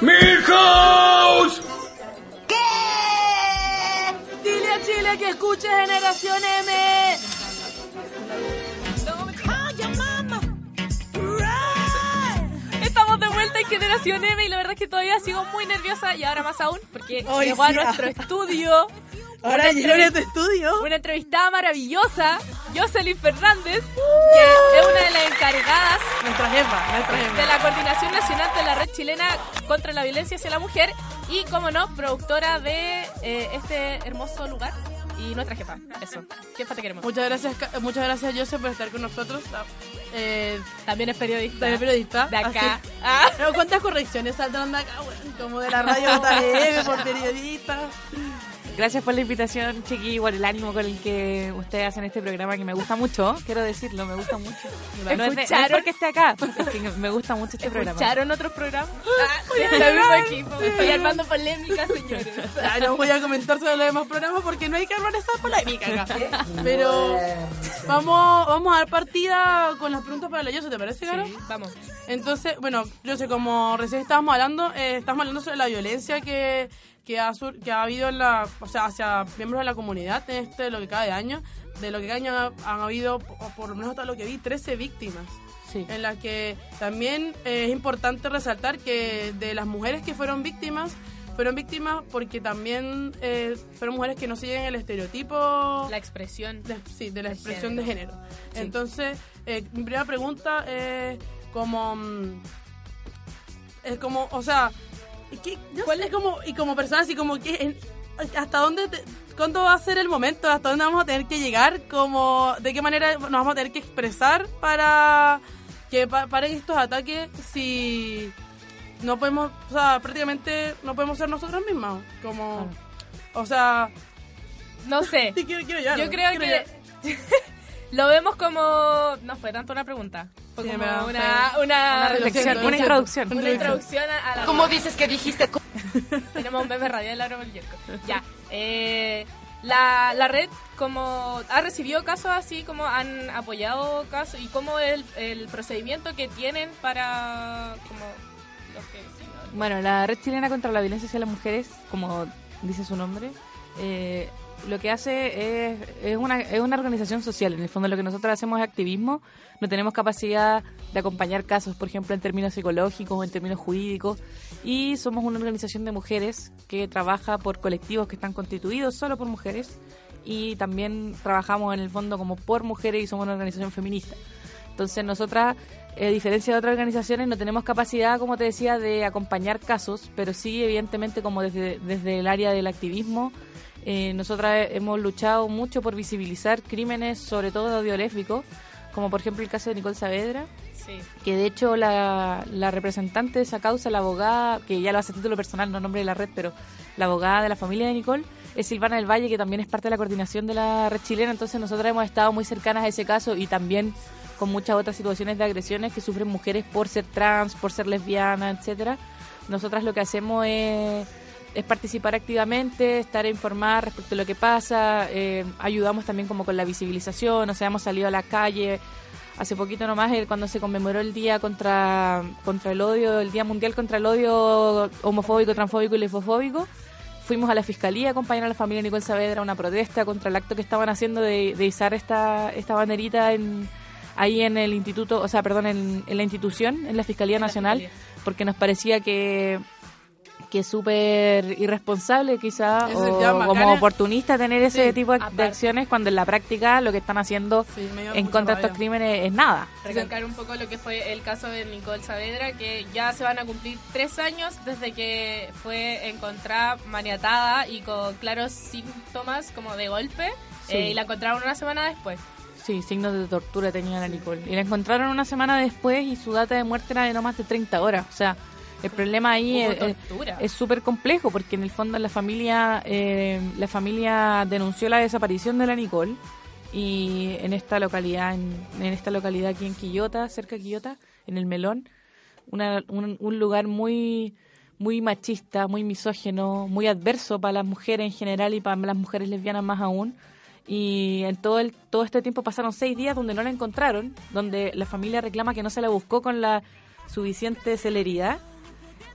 ¡Milhouse! Dile a Chile que escuche Generación M. Generación M y la verdad es que todavía sigo muy nerviosa y ahora más aún porque Ay, llegó a nuestro estudio. [LAUGHS] Ahora llegó a nuestro estudio. Una entrevistada maravillosa, Jocelyn Fernández, que es una de las encargadas Nuestra jefa, nuestra jefa. de la Coordinación Nacional de la Red Chilena contra la Violencia hacia la Mujer y, como no, productora de eh, este hermoso lugar y nuestra jefa. Eso, jefa te queremos. Muchas gracias, Ca- muchas gracias Joseph por estar con nosotros. Eh, También es periodista. también periodista. De acá. Así- Ah. ¿Cuántas correcciones saldrán de acá? weón? como de la radio [LAUGHS] JM por periodista. Gracias por la invitación, Chiqui, por el ánimo con el que ustedes hacen este programa que me gusta mucho, quiero decirlo, me gusta mucho. No es, de- no es ¿Escucharon? porque esté acá, es que me gusta mucho este programa. ¿Escucharon otros programas? Ah, este mismo equipo. Me estoy armando polémica, señores. Ya, no voy a comentar sobre los demás programas porque no hay que armar esa polémica acá. [LAUGHS] Pero vamos, vamos a dar partida con las preguntas para la Yose, ¿te parece, Caro? Sí, vamos. Entonces, bueno, yo sé, como recién estábamos hablando, eh, estamos hablando sobre la violencia que, que, ha, sur- que ha habido en la, o sea, hacia miembros de la comunidad en este, lo que cada año. De lo que cada año han, han habido, o por lo menos hasta lo que vi, 13 víctimas. Sí. En las que también eh, es importante resaltar que de las mujeres que fueron víctimas, fueron víctimas porque también eh, fueron mujeres que no siguen el estereotipo La expresión. de, sí, de la de expresión de género. género. Entonces, eh, mi primera pregunta es como... mm, Es como, o sea, ¿qué, ¿cuál es como, y como persona así como que... ¿Hasta dónde, te- cuándo va a ser el momento? ¿Hasta dónde vamos a tener que llegar? Como, ¿De qué manera nos vamos a tener que expresar para que pa- paren estos ataques si no podemos, o sea, prácticamente no podemos ser nosotros mismos? Como, o sea... No sé. [LAUGHS] Sí, quiero, quiero llorar, Yo creo quiero que. [LAUGHS] lo vemos como... No fue tanto una pregunta. Fue Sí, como una, una, una reflexión, una introducción. Una introducción a, a la... ¿Cómo dices que dijiste? [LAUGHS] Tenemos un bebé radial el yerco. Ya. Eh, la, la red como ha recibido casos así, como han apoyado casos y cómo el, el procedimiento que tienen para como los que Bueno, la Red Chilena contra la Violencia hacia las Mujeres, como dice su nombre, eh, lo que hace es, es, una, es una organización social. En el fondo lo que nosotros hacemos es activismo. No tenemos capacidad de acompañar casos, por ejemplo, en términos psicológicos o en términos jurídicos. Y somos una organización de mujeres que trabaja por colectivos que están constituidos solo por mujeres. Y también trabajamos en el fondo como por mujeres y somos una organización feminista. Entonces nosotras, eh, a diferencia de otras organizaciones, no tenemos capacidad, como te decía, de acompañar casos, pero sí, evidentemente, como desde, desde el área del activismo, eh, nosotras hemos luchado mucho por visibilizar crímenes, sobre todo de odio lésbico, como por ejemplo el caso de Nicole Saavedra, Sí. que de hecho la, la representante de esa causa, la abogada, que ya lo hace a título personal, no nombre de la red, pero la abogada de la familia de Nicole, es Silvana del Valle, que también es parte de la coordinación de la red chilena, entonces nosotras hemos estado muy cercanas a ese caso y también con muchas otras situaciones de agresiones que sufren mujeres por ser trans, por ser lesbianas, etcétera. Nosotras lo que hacemos es, es participar activamente, estar a informar respecto a lo que pasa, eh, ayudamos también como con la visibilización, o sea, hemos salido a la calle, hace poquito nomás cuando se conmemoró el día contra, contra el odio, el Día Mundial contra el Odio Homofóbico, Transfóbico y Lesbofóbico, fuimos a la fiscalía a acompañar a la familia Nicole Saavedra a una protesta contra el acto que estaban haciendo de, de izar esta, esta banderita en, ahí en el instituto, o sea, perdón, en, en la institución, en la Fiscalía Nacional, porque nos parecía que que es súper irresponsable quizá o llama, como oportunista tener ese Sí, tipo de acciones cuando en la práctica lo que están haciendo en contra de estos crímenes es nada. recalcar un poco lo que fue el caso de Nicole Saavedra, que ya se van a cumplir tres años desde que fue encontrada maniatada y con claros síntomas como de golpe, Sí. eh, y la encontraron una semana después. Sí, signos de tortura tenía la Nicole. Y la encontraron una semana después y su data de muerte era de no más de 30 horas. O sea, el problema ahí es súper complejo porque en el fondo la familia eh, la familia denunció la desaparición de la Nicole y en esta localidad en, en esta localidad aquí en Quillota cerca de Quillota en el Melón una- un, un lugar muy muy machista muy misógeno muy adverso para las mujeres en general y para las mujeres lesbianas más aún. Y en todo el todo este tiempo pasaron seis días donde no la encontraron donde la familia reclama que no se la buscó con la suficiente celeridad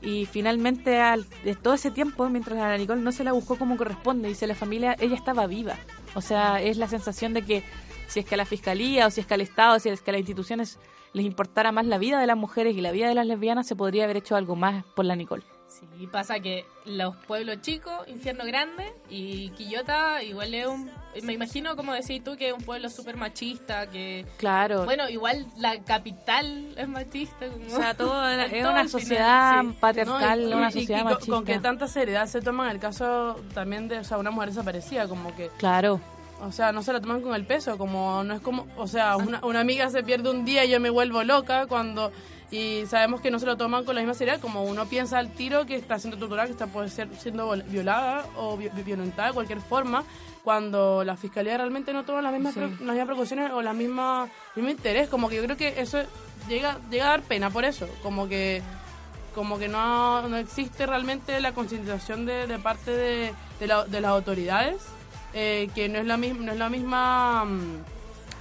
y finalmente al, de todo ese tiempo mientras a la Nicole no se la buscó como corresponde dice la familia ella estaba viva. O sea es la sensación de que si es que a la fiscalía o si es que al Estado si es que a las instituciones les importara más la vida de las mujeres y la vida de las lesbianas se podría haber hecho algo más por la Nicole Sí, pasa que los pueblos chicos, infierno grande, y Quillota igual es un... Me imagino, como decís tú, que es un pueblo súper machista, que... Claro. Bueno, igual la capital es machista. Como... O sea, todo [LAUGHS] es todo una final, sociedad sí. patriarcal, No, y- una y- sociedad y machista. Con que tanta seriedad se toman el caso también de o sea, una mujer desaparecida, como que... Claro. O sea, no se la toman con el peso, como no es como... O sea, una, una amiga se pierde un día y yo me vuelvo loca cuando... Y sabemos que no se lo toman con la misma seriedad, como uno piensa al tiro que está siendo torturada, que está puede ser siendo violada o vi- violentada de cualquier forma, cuando la fiscalía realmente no toma las mismas, Sí. las mismas precauciones o la misma, el mismo interés. Como que yo creo que eso llega, llega a dar pena por eso, como que como que no, no existe realmente la concientización de, de parte de, de, la- de las autoridades, eh, que no es la, misma no es la misma mm,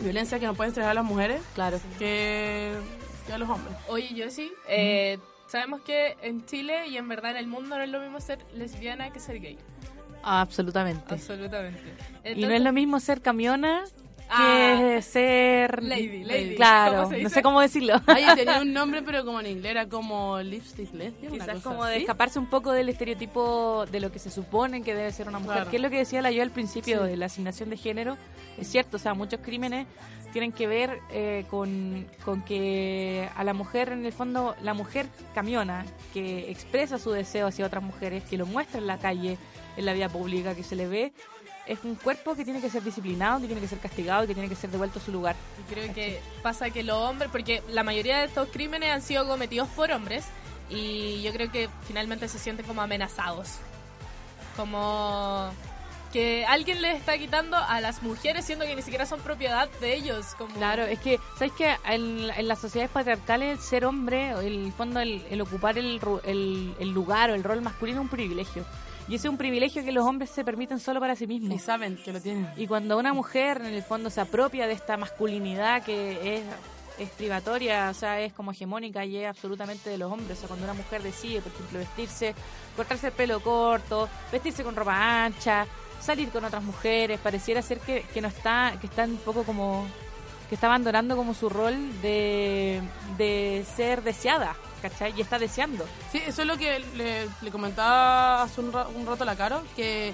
violencia que nos pueden entregar las mujeres claro. que, que a los hombres. Oye, yo sí. eh, Sabemos que en Chile y en verdad en el mundo no es lo mismo ser lesbiana que ser gay. Absolutamente. Absolutamente. y no es lo mismo ser camiona que Ah. ser... Lady, lady. Claro, ¿Cómo se no sé cómo decirlo. Ay, tenía [LAUGHS] un nombre, pero como en inglés era como lipstick lesbian. Quizás cosa como de escaparse un poco del estereotipo de lo que se supone que debe ser una mujer, Claro. que es lo que decía la yo al principio Sí. de la asignación de género. Es cierto, o sea, muchos crímenes tienen que ver eh, con, con que a la mujer, en el fondo, la mujer camiona, que expresa su deseo hacia otras mujeres, que lo muestra en la calle, en la vía pública, que se le ve, es un cuerpo que tiene que ser disciplinado, que tiene que ser castigado y que tiene que ser devuelto a su lugar. Y creo que pasa que los hombres, porque la mayoría de estos crímenes han sido cometidos por hombres y yo creo que finalmente se sienten como amenazados. Como que alguien les está quitando a las mujeres siendo que ni siquiera son propiedad de ellos. Como... Claro, es que, ¿sabes que en, en las sociedades patriarcales ser hombre, el fondo, el, el ocupar el, el lugar o el rol masculino es un privilegio. Y ese es un privilegio que los hombres se permiten solo para sí mismos. Y saben que lo tienen. Y cuando una mujer, en el fondo, se apropia de esta masculinidad que es, es privatoria, o sea, es como hegemónica y es absolutamente de los hombres. O sea, cuando una mujer decide, por ejemplo, vestirse, cortarse el pelo corto, vestirse con ropa ancha, salir con otras mujeres, pareciera ser que, que no está, que está un poco como que está abandonando como su rol de, de ser deseada, Y está deseando. Sí, eso es lo que le, comentaba hace un, un rato la Caro, que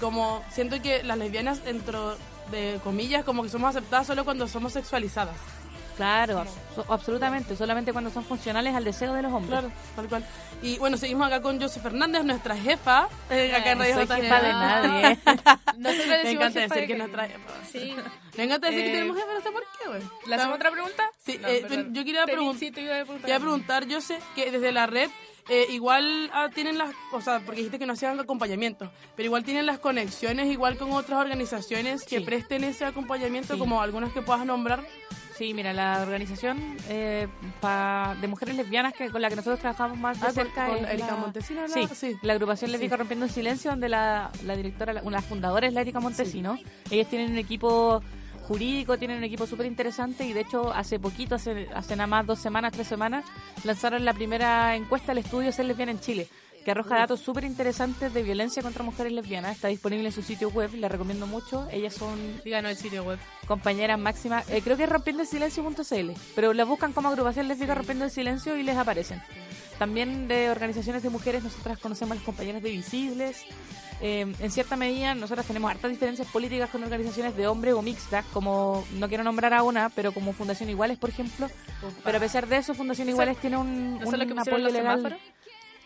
como siento que las lesbianas, dentro de comillas, como que somos aceptadas solo cuando somos sexualizadas. Claro, so- absolutamente, solamente cuando son funcionales al deseo de los hombres. Claro, tal cual. Y bueno, seguimos acá con José Fernández, nuestra jefa, eh, acá en No Radio soy JGA. jefa de nadie. [LAUGHS] Nosotros Me decimos encanta jefa decir de que que- nuestra [LAUGHS] jefa. Sí. Me encanta decir que Eh, tenemos jefa, no sé por qué, güey. ¿Le hacemos otra pregunta? Sí, No, eh, yo quería, preguntar. quería preguntar, yo sé que desde la red eh, igual ah, tienen las, o sea, porque dijiste que no hacían acompañamiento, pero igual tienen las conexiones igual con otras organizaciones que presten ese acompañamiento, Sí. como algunas que puedas nombrar. Sí, mira, la organización eh, pa- de mujeres lesbianas que con la que nosotros trabajamos más de Ah, cerca con Erika la- Montesino, Sí, ¿no? Sí. la agrupación Lésbica Sí. Rompiendo el Silencio, donde la, la directora, la, una de las fundadoras es la Erika Montesino. Ellas tienen un equipo jurídico, tienen un equipo súper interesante y de hecho hace poquito, hace, hace nada más dos semanas, tres semanas, lanzaron la primera encuesta al estudio Ser Lesbiana en Chile que arroja datos súper interesantes de violencia contra mujeres lesbianas. Está disponible en su sitio web, la recomiendo mucho. Ellas son Díganos el sitio web. Compañeras máximas, eh, creo que es rompiendoelsilencio.cl, pero la buscan como agrupación lésbica rompiendo el silencio y les aparecen. También de organizaciones de mujeres, nosotras conocemos a las compañeras de Visibles. Eh, en cierta medida, nosotras tenemos hartas diferencias políticas con organizaciones de hombres o mixtas, como no quiero nombrar a una, pero como Fundación Iguales, por ejemplo. Pero a pesar de eso, Fundación ¿Eso- Iguales tiene un, ¿eso es lo un apoyo legal. semáforos?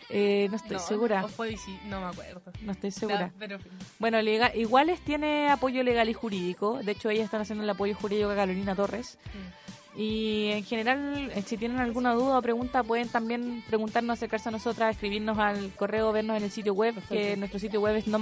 Eh, no estoy No, segura. o fue visi- no me acuerdo. No estoy segura. No, pero- Bueno, lega- Iguales tiene apoyo legal y jurídico. De hecho, ellas están haciendo el apoyo jurídico a Carolina Torres. Y en general, eh, si tienen alguna duda o pregunta, pueden también preguntarnos, acercarse a nosotras, escribirnos al correo, vernos en el sitio web, que nuestro sitio web es no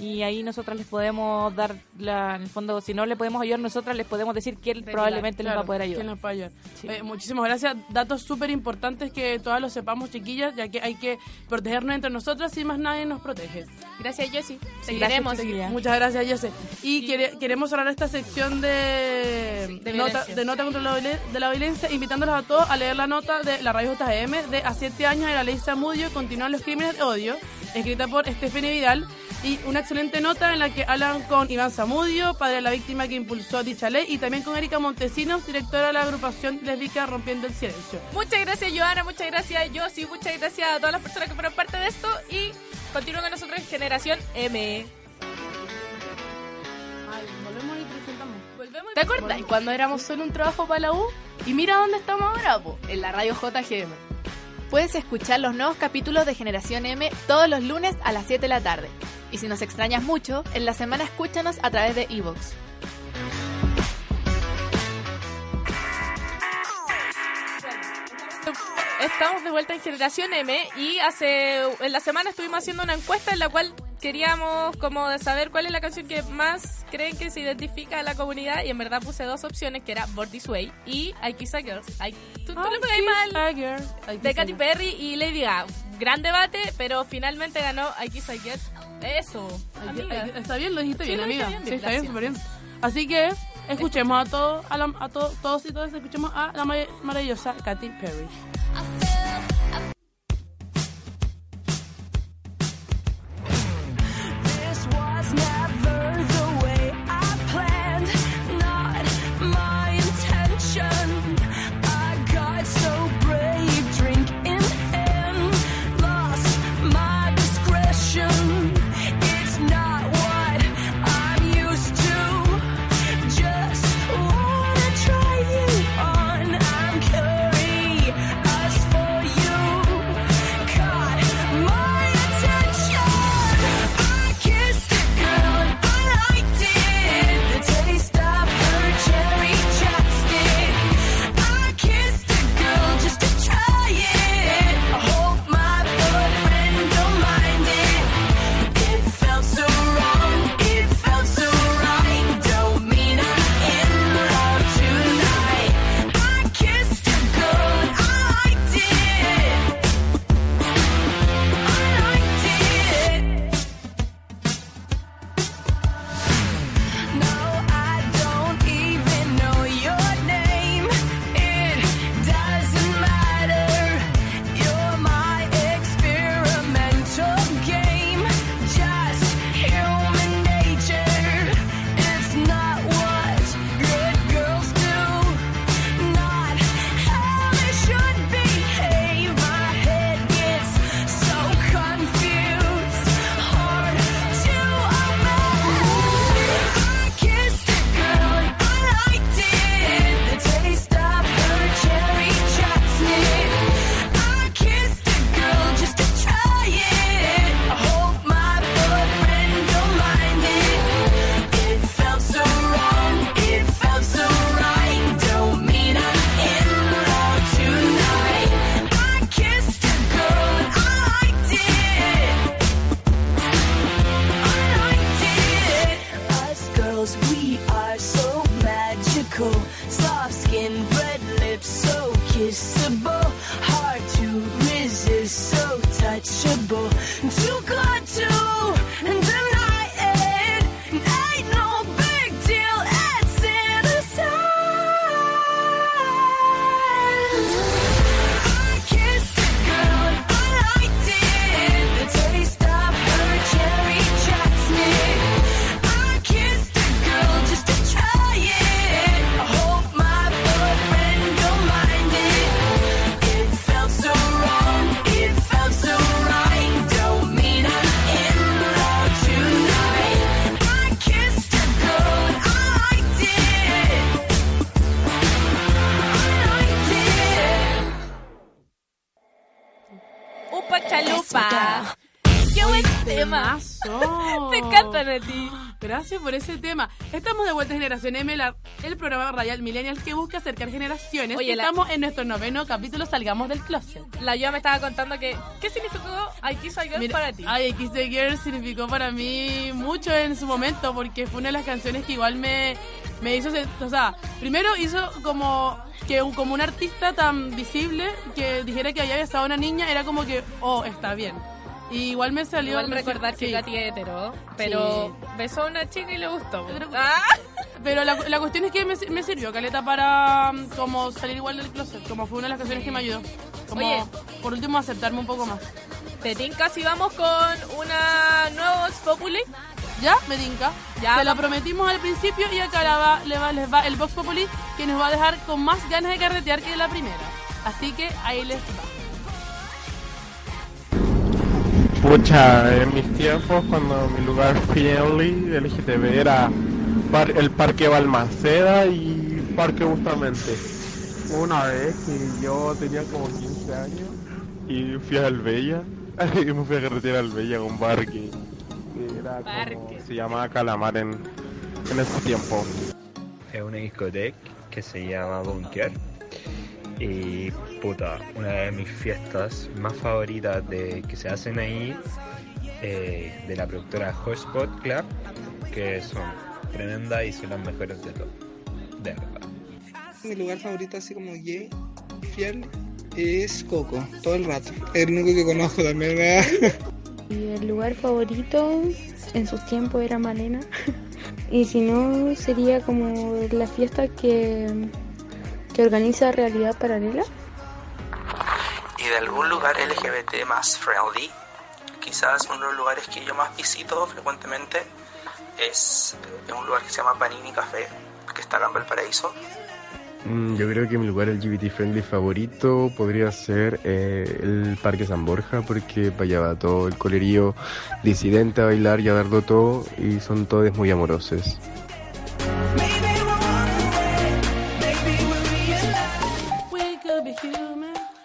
Y ahí nosotras les podemos dar, la, en el fondo, si no le podemos ayudar nosotras, les podemos decir quién probablemente les va a Claro, poder ayudar. ¿quién nos puede ayudar? Eh, muchísimas gracias. Datos súper importantes que todas lo sepamos, chiquillas, ya que hay que protegernos entre nosotras y más nadie nos protege. Gracias, Sí, queremos. gracias. Muchas gracias, Jose. Y quere- queremos cerrar esta sección de, De nota, de nota contra la, de la violencia, invitándolos a todos a leer la nota de la radio JM de A 7 años de la ley Samudio continúan los crímenes de odio, escrita por Estefania Vidal. Y una excelente nota en la que hablan con Iván Zamudio, padre de la víctima que impulsó dicha ley, y también con Erika Montesinos, directora de la agrupación lésbica Rompiendo el Silencio. Muchas gracias, Joana. Muchas gracias, Josie. Muchas gracias a todas las personas que fueron parte de esto. Y continúen con nosotros en Generación M. volvemos y presentamos. ¿Te acuerdas? Cuando éramos solo un trabajo para la U. Y mira dónde estamos ahora, po, en la radio JGM. Puedes escuchar los nuevos capítulos de Generación M todos los lunes a las 7 de la tarde. Y si nos extrañas mucho, en la semana escúchanos a través de Evox. Estamos de vuelta en Generación M y hace en la semana estuvimos haciendo una encuesta en la cual queríamos como de saber cuál es la canción que más creen que se identifica a la comunidad y en verdad puse dos opciones que era Born This Way y I Kiss a Girl. I- tú, tú mal. De Katy Perry y Lady Gaga. Gran debate, pero finalmente ganó I Kiss I Get. Eso, amiga. Está bien, lo dijiste Sí, bien, amiga. bien, sí, está bien, súper bien. Así que escuchemos a todos, a, la- a to- todos y todas, escuchemos a la ma- maravillosa Katy Perry. Radial Millennial que busca acercar generaciones. Oye, la- Estamos en nuestro noveno capítulo, Salgamos del Closet. La Yoa me estaba contando que. ¿Qué significó I Kiss a Girl Mira, para ti? Ay, Kiss the Girl significó para mí mucho en su momento porque fue una de las canciones que igual me, me hizo, o sea, primero hizo como que un, como un artista tan visible que dijera que había besado a una niña era como que, oh, está bien. Y igual me salió... Igual me- recordar que sí. Katy es hetero, pero besó a una chica y le gustó. Pero- Ah. Pero la, la cuestión es que me, me sirvió, Caleta, para mm, como salir igual del closet, como fue una de las canciones que me ayudó. Como, Oye. por último, aceptarme un poco más. Te tinca si vamos con una nueva Vox Populi. ¿Ya? Me tinca. Ya, Se la vamos. prometimos al principio y acá la va- le va- les va el Vox Populi que nos va a dejar con más ganas de carretear que la primera. Así que ahí les va. Pucha, en mis tiempos, cuando mi lugar friendly LGTB era par- el Parque Balmaceda y Parque Bustamante. Una vez que yo tenía como 15 años y fui a Albella, [LAUGHS] y me fui a carretera a Albella con Barque, que era como, se llamaba Calamar en, en ese tiempo. Es una discoteca que se llama Bunker. Y puta, una de mis fiestas más favoritas de que se hacen ahí, eh, de la productora Hotspot Club, que son tremendas y son las mejores de todo. De verdad. Mi lugar favorito, así como gay, fiel, es Coco, todo el rato. El único que conozco también. [LAUGHS] Y el lugar favorito en sus tiempos era Malena. [LAUGHS] Y si no, sería como la fiesta que, que organiza Realidad Paralela. y de algún lugar LGBT más friendly, quizás uno de los lugares que yo más visito frecuentemente es un lugar que se llama Panini Café, que está acá en Valparaíso. Mm, Yo creo que mi lugar LGBT friendly favorito podría ser eh, el Parque San Borja porque para allá va todo el colerío disidente a bailar y a darlo todo y son todos muy amorosos.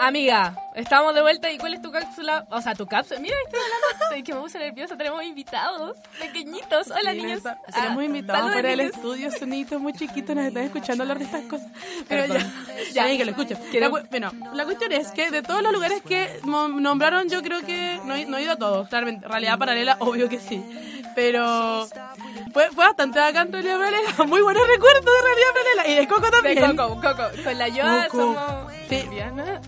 Amiga, estamos de vuelta y ¿cuál es tu cápsula? O sea, tu cápsula. Mira, estoy hablando de que me puse nerviosa. Tenemos invitados pequeñitos. Hola, Sí, niños. está- Ah, Tenemos invitados del niños. estudio, sonitos muy chiquitos, nos están escuchando hablar de estas cosas. Pero Perdón. ya, Ya. que lo escuchen. La, bueno, la cuestión es que de todos los lugares que nombraron, yo creo que no, no he ido a todos. Claramente, realidad paralela, obvio que sí. Pero fue, fue bastante bacán realidad paralela. [LAUGHS] Muy buenos recuerdos de realidad paralela. Y de Coco también. De Coco, Coco. Con la Yoa Coco. somos Sí.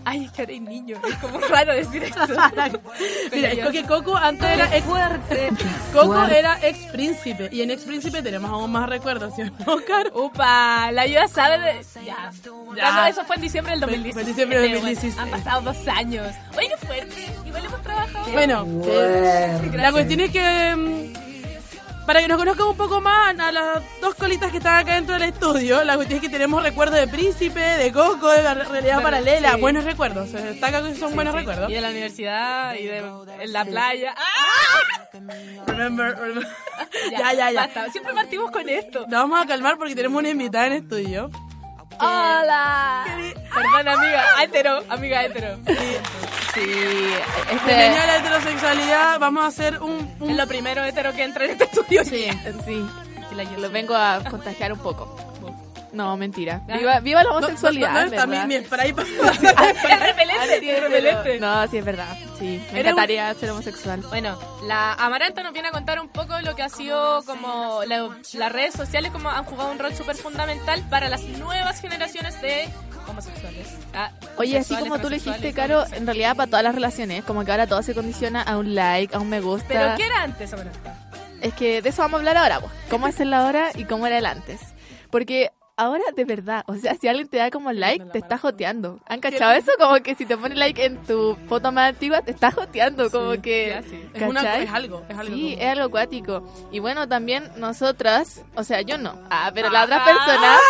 Ay, es que eres niño. Es como raro decir esto. [LAUGHS] Mira, es que Coco antes era ex fuerte. Coco era ex príncipe. Y en ex príncipe tenemos aún más recuerdos, ¿sí o no, Caro? Upa, la Yoa sabe de. Ya. Ya. No, eso fue en diciembre del Fue- 2016. fue en diciembre del Bueno, 2016. Han pasado dos años. Oye, qué fuerte. Igual hemos trabajado. Bueno, eh, la cuestión es que mm, para que nos conozcan un poco más a las dos colitas que están acá dentro del estudio, la cuestión es que tenemos recuerdos de Príncipe, de Coco, de la realidad Bueno, paralela, sí. buenos recuerdos. Se destaca que son Sí, buenos sí. recuerdos. Y de la universidad, y de en la playa. [LAUGHS] ¡Ah! Remember, remember. Ya, ya, ya. Basta. Siempre partimos con esto. Nos vamos a calmar porque tenemos una invitada en estudio. Hola. Perdón, amiga. Hetero, amiga hetero. Sí, Bienvenida a la heterosexualidad. Vamos a hacer un, un- Es lo primero hetero que entra en este estudio. Sí. Sí, lo vengo a contagiar un poco. No, mentira. Viva, viva la No, no, homosexualidad. no, no está ¿verdad? mi, spray para- Es repelente, repelente. No, sí, es verdad. Sí, me encantaría ser homosexual. Bueno, la Amaranta nos viene a contar un poco lo que ha sido como la- las redes sociales, como han jugado un rol súper fundamental para las nuevas generaciones de homosexuales. Ah, Oye, así como tú lo dijiste, Caro, en realidad para todas las relaciones, como que ahora todo se condiciona a un like, a un me gusta. Pero ¿qué era antes, Amaranta? Es que de eso vamos a hablar ahora, pues. ¿Cómo es el ahora y cómo era el antes? Porque ahora, de verdad, o sea, si alguien te da como like, te está joteando. ¿Han cachado eso? Como que si te pone like en tu foto más antigua, te está joteando, como que... sí. Es una- es algo, es algo Sí, como- es algo acuático. Y bueno, también nosotras, o sea, yo no, ah, pero las Ah. otras personas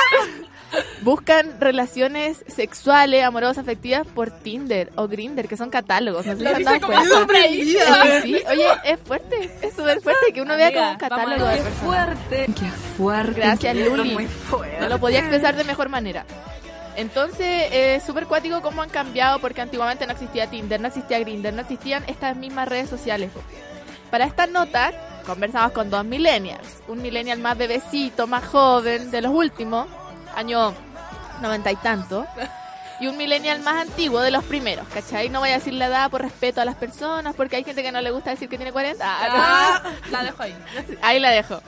buscan relaciones sexuales, amorosas, afectivas por Tinder o Grinder, que son catálogos. No sé si han dado sorprendida. Que sí, oye, es fuerte, es súper fuerte que uno vea como un catálogo de personas. fuerte. Qué fuerte. Gracias, qué Luli. muy fuerte. No lo podía expresar de mejor manera. Entonces, es súper cuático cómo han cambiado, porque antiguamente no existía Tinder, no existía Grindr, no existían estas mismas redes sociales. Para esta nota, conversamos con dos millennials. Un millennial más bebecito, más joven, de los últimos, año noventa y tanto. Y un millennial más antiguo, de los primeros, ¿cachai? No voy a decir la edad por respeto a las personas, porque hay gente que no le gusta decir que tiene 40. Ah, no. La dejo ahí. Ahí la dejo.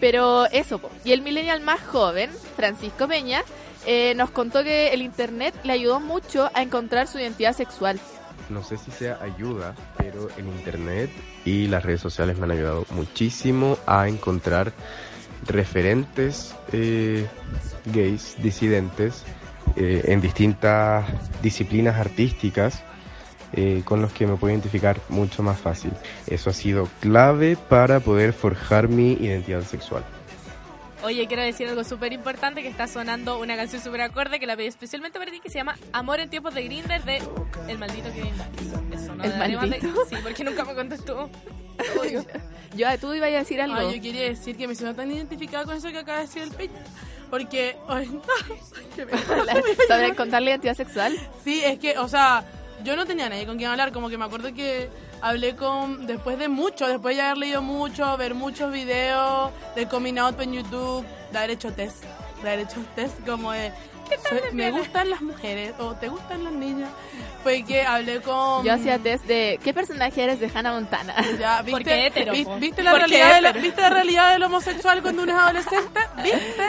Pero eso, po. y el millennial más joven, Francisco Peña, eh, nos contó que el internet le ayudó mucho a encontrar su identidad sexual. No sé si sea ayuda, pero el internet y las redes sociales me han ayudado muchísimo a encontrar referentes eh, gays, disidentes, eh, en distintas disciplinas artísticas eh, con los que me puedo identificar mucho más fácil. Eso ha sido clave para poder forjar mi identidad sexual. Oye, quiero decir algo súper importante que está sonando una canción súper acorde que la pedí especialmente para ti que se llama Amor en tiempos de Grinder de El maldito Kevin. Eso, ¿no? ¿El De de- maldito? Sí, porque nunca me contestó. [LAUGHS] Yo, tú ibas a decir algo. Ah, yo quería decir que me siento tan identificada con eso que acaba de decir el pecho. Porque. [LAUGHS] ay, que [LAUGHS] me- ¿Sobre encontrar la identidad sexual? Sí, es que, o sea, yo no tenía nadie con quien hablar. Como que me acuerdo que hablé con. Después de mucho, después de haber leído mucho, ver muchos videos de coming out en YouTube, de haber hecho test. De haber hecho test como de. Soy- me gustan las mujeres o te gustan las niñas. Fue que hablé con. Yo hacía test de ¿qué personaje eres de Hannah Montana? [LAUGHS] Ya, ¿viste, Porque hetero, vi- po. ¿viste, la realidad de la-. ¿Viste la realidad del homosexual cuando uno es adolescente? ¿Viste?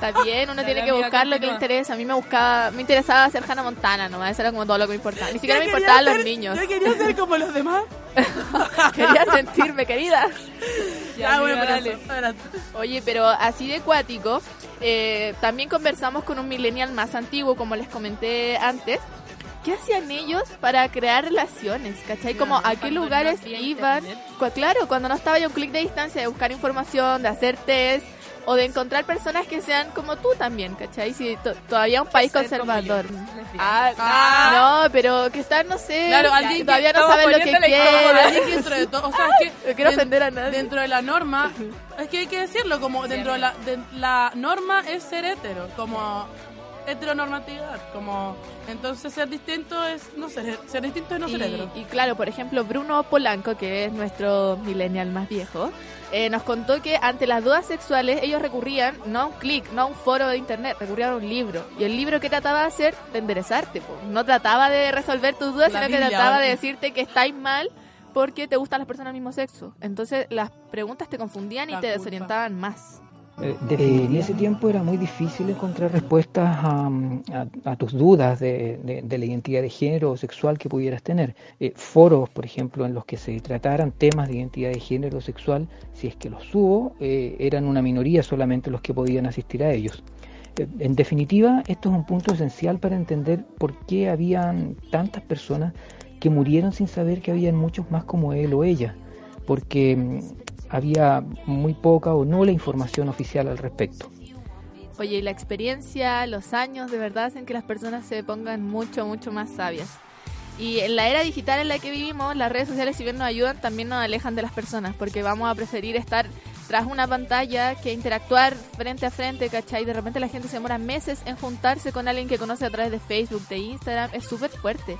Está bien, uno tiene que buscar lo que le interesa. A mí me buscaba, me interesaba hacer Hannah Montana, nomás eso era como todo lo que me importaba. Ni siquiera me importaban los niños. Yo quería ser como los demás. [LAUGHS] Quería sentirme querida. Ya, bueno, amiga, pero dale. Oye, pero así de cuático, eh, también conversamos con un millennial más antiguo, como les comenté antes. ¿Qué hacían ellos para crear relaciones? ¿Cachai? Como a qué no lugares había iban. Cu- Claro, cuando no estaba ya un clic de distancia de buscar información, de hacer test o de encontrar personas que sean como tú también, ¿cachai? Si to- todavía un país conservador. Ah, Ah. no, pero que están, no sé, Claro, alguien que todavía no saben lo que quieren. como Alguien que dentro de todo, o sea, es que [LAUGHS] No quiero ofender a nadie. dentro de la norma, es que hay que decirlo, como dentro de la, de la norma es ser hetero, como heteronormatividad, como entonces ser distinto es no ser ser distinto es no ser hetero. Y, y claro, por ejemplo, Bruno Polanco, que es nuestro millennial más viejo, eh, nos contó que ante las dudas sexuales ellos recurrían no a un clic, no a un foro de internet, recurrían a un libro. Y el libro que trataba de hacer, de enderezarte, po. no trataba de resolver tus dudas, La sino que trataba de decirte que estáis mal porque te gustan las personas del mismo sexo. Entonces las preguntas te confundían y La te culpa. desorientaban más. Eh, en ese tiempo era muy difícil encontrar respuestas a, a- a tus dudas de, de- de la identidad de género o sexual que pudieras tener. Eh, foros, por ejemplo, en los que se trataran temas de identidad de género o sexual, si es que los hubo, eh, eran una minoría solamente los que podían asistir a ellos. Eh, En definitiva, esto es un punto esencial para entender por qué habían tantas personas que murieron sin saber que habían muchos más como él o ella, porque mm, había muy poca o no la información oficial al respecto. Oye, y la experiencia, los años, de verdad hacen que las personas se pongan mucho, mucho más sabias. Y en la era digital en la que vivimos, las redes sociales, si bien nos ayudan, también nos alejan de las personas, porque vamos a preferir estar tras una pantalla que interactuar frente a frente, ¿cachai? De repente la gente se demora meses en juntarse con alguien que conoce a través de Facebook, de Instagram, es súper fuerte.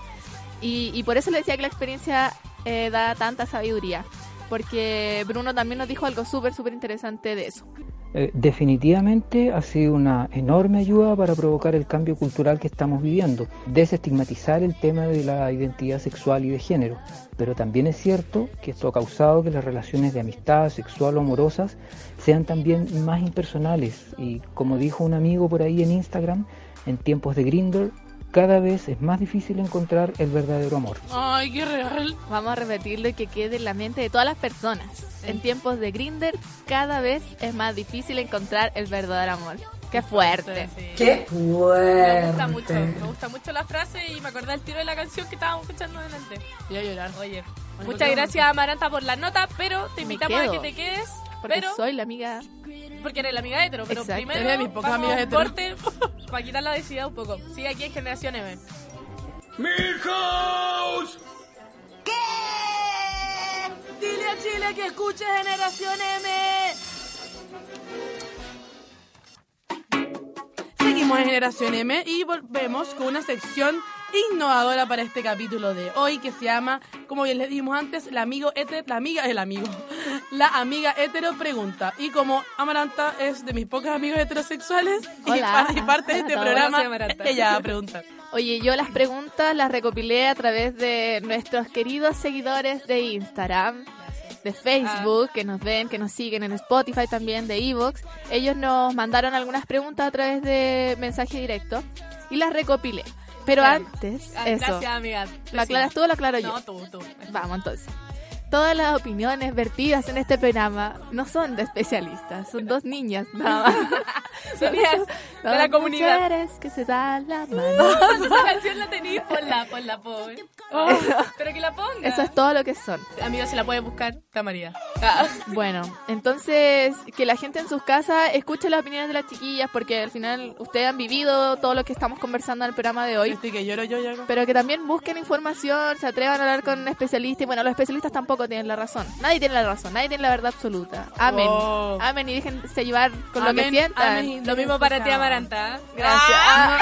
Y, y por eso le decía que la experiencia eh, da tanta sabiduría, porque Bruno también nos dijo algo súper, súper interesante de eso. Eh, definitivamente ha sido una enorme ayuda para provocar el cambio cultural que estamos viviendo, desestigmatizar el tema de la identidad sexual y de género. Pero también es cierto que esto ha causado que las relaciones de amistad sexual o amorosas sean también más impersonales y como dijo un amigo por ahí en Instagram, en tiempos de Grindr, cada vez es más difícil encontrar el verdadero amor. Ay, qué real. Vamos a repetirlo y que quede en la mente de todas las personas. En tiempos de Grinder, cada vez es más difícil encontrar el verdadero amor. Qué fuerte. Qué Me gusta mucho, me gusta mucho la frase y me acordé del tiro de la canción que estábamos escuchando delante. Voy a llorar. Oye, muchas gracias Amaranta por la nota, pero te invitamos a que te quedes. Porque pero soy la amiga. Porque eres la amiga hetero, pero Exacto. primero Eres de mis pocas vamos a amigas un hetero. corte [LAUGHS] para quitar la densidad un poco. Sigue aquí en Generación M. ¡Milhouse! Dile a Chile que escuche Generación M. Seguimos Seguimos en Generación M y volvemos con una sección innovadora para este capítulo de hoy que se llama, como bien les dijimos antes, la amigo hétero, la amiga, el amigo, [LAUGHS] la amiga hetero pregunta. Y como Amaranta es de mis pocos amigos heterosexuales y, Hola. par- y parte de este [LAUGHS] programa, ella va a preguntar. Oye, yo las preguntas las recopilé a través de nuestros queridos seguidores de Instagram, de Facebook, que nos ven, que nos siguen en Spotify también, de Evox. Ellos nos mandaron algunas preguntas a través de mensaje directo y las recopilé. Pero antes, eso. Gracias, amiga. ¿Lo aclaras tú o lo aclaro yo? No, tú, tú. Vamos entonces. Todas las opiniones vertidas en este programa no son de especialistas, son dos niñas nada más. [LAUGHS] Son niñas de la comunidad. mujeres que se dan la mano. [LAUGHS] Esa canción la tenéis, ponla, ponla, ponla. Oh, pero que la ponga. Eso es todo lo que son. Amiga, si la puede buscar, está María. [LAUGHS] Bueno, entonces que la gente en sus casas escuche las opiniones de las chiquillas porque al final ustedes han vivido todo lo que estamos conversando en el programa de hoy. que lloro yo ya. Pero que también busquen información, se atrevan a hablar con especialistas y bueno, los especialistas tampoco tienen la razón. Nadie tiene la razón, nadie tiene la verdad absoluta. Amén. Oh. Amén y déjense llevar con lo que sientan. amén. Lo mismo para ti, Amaranta. Gracias. Ah,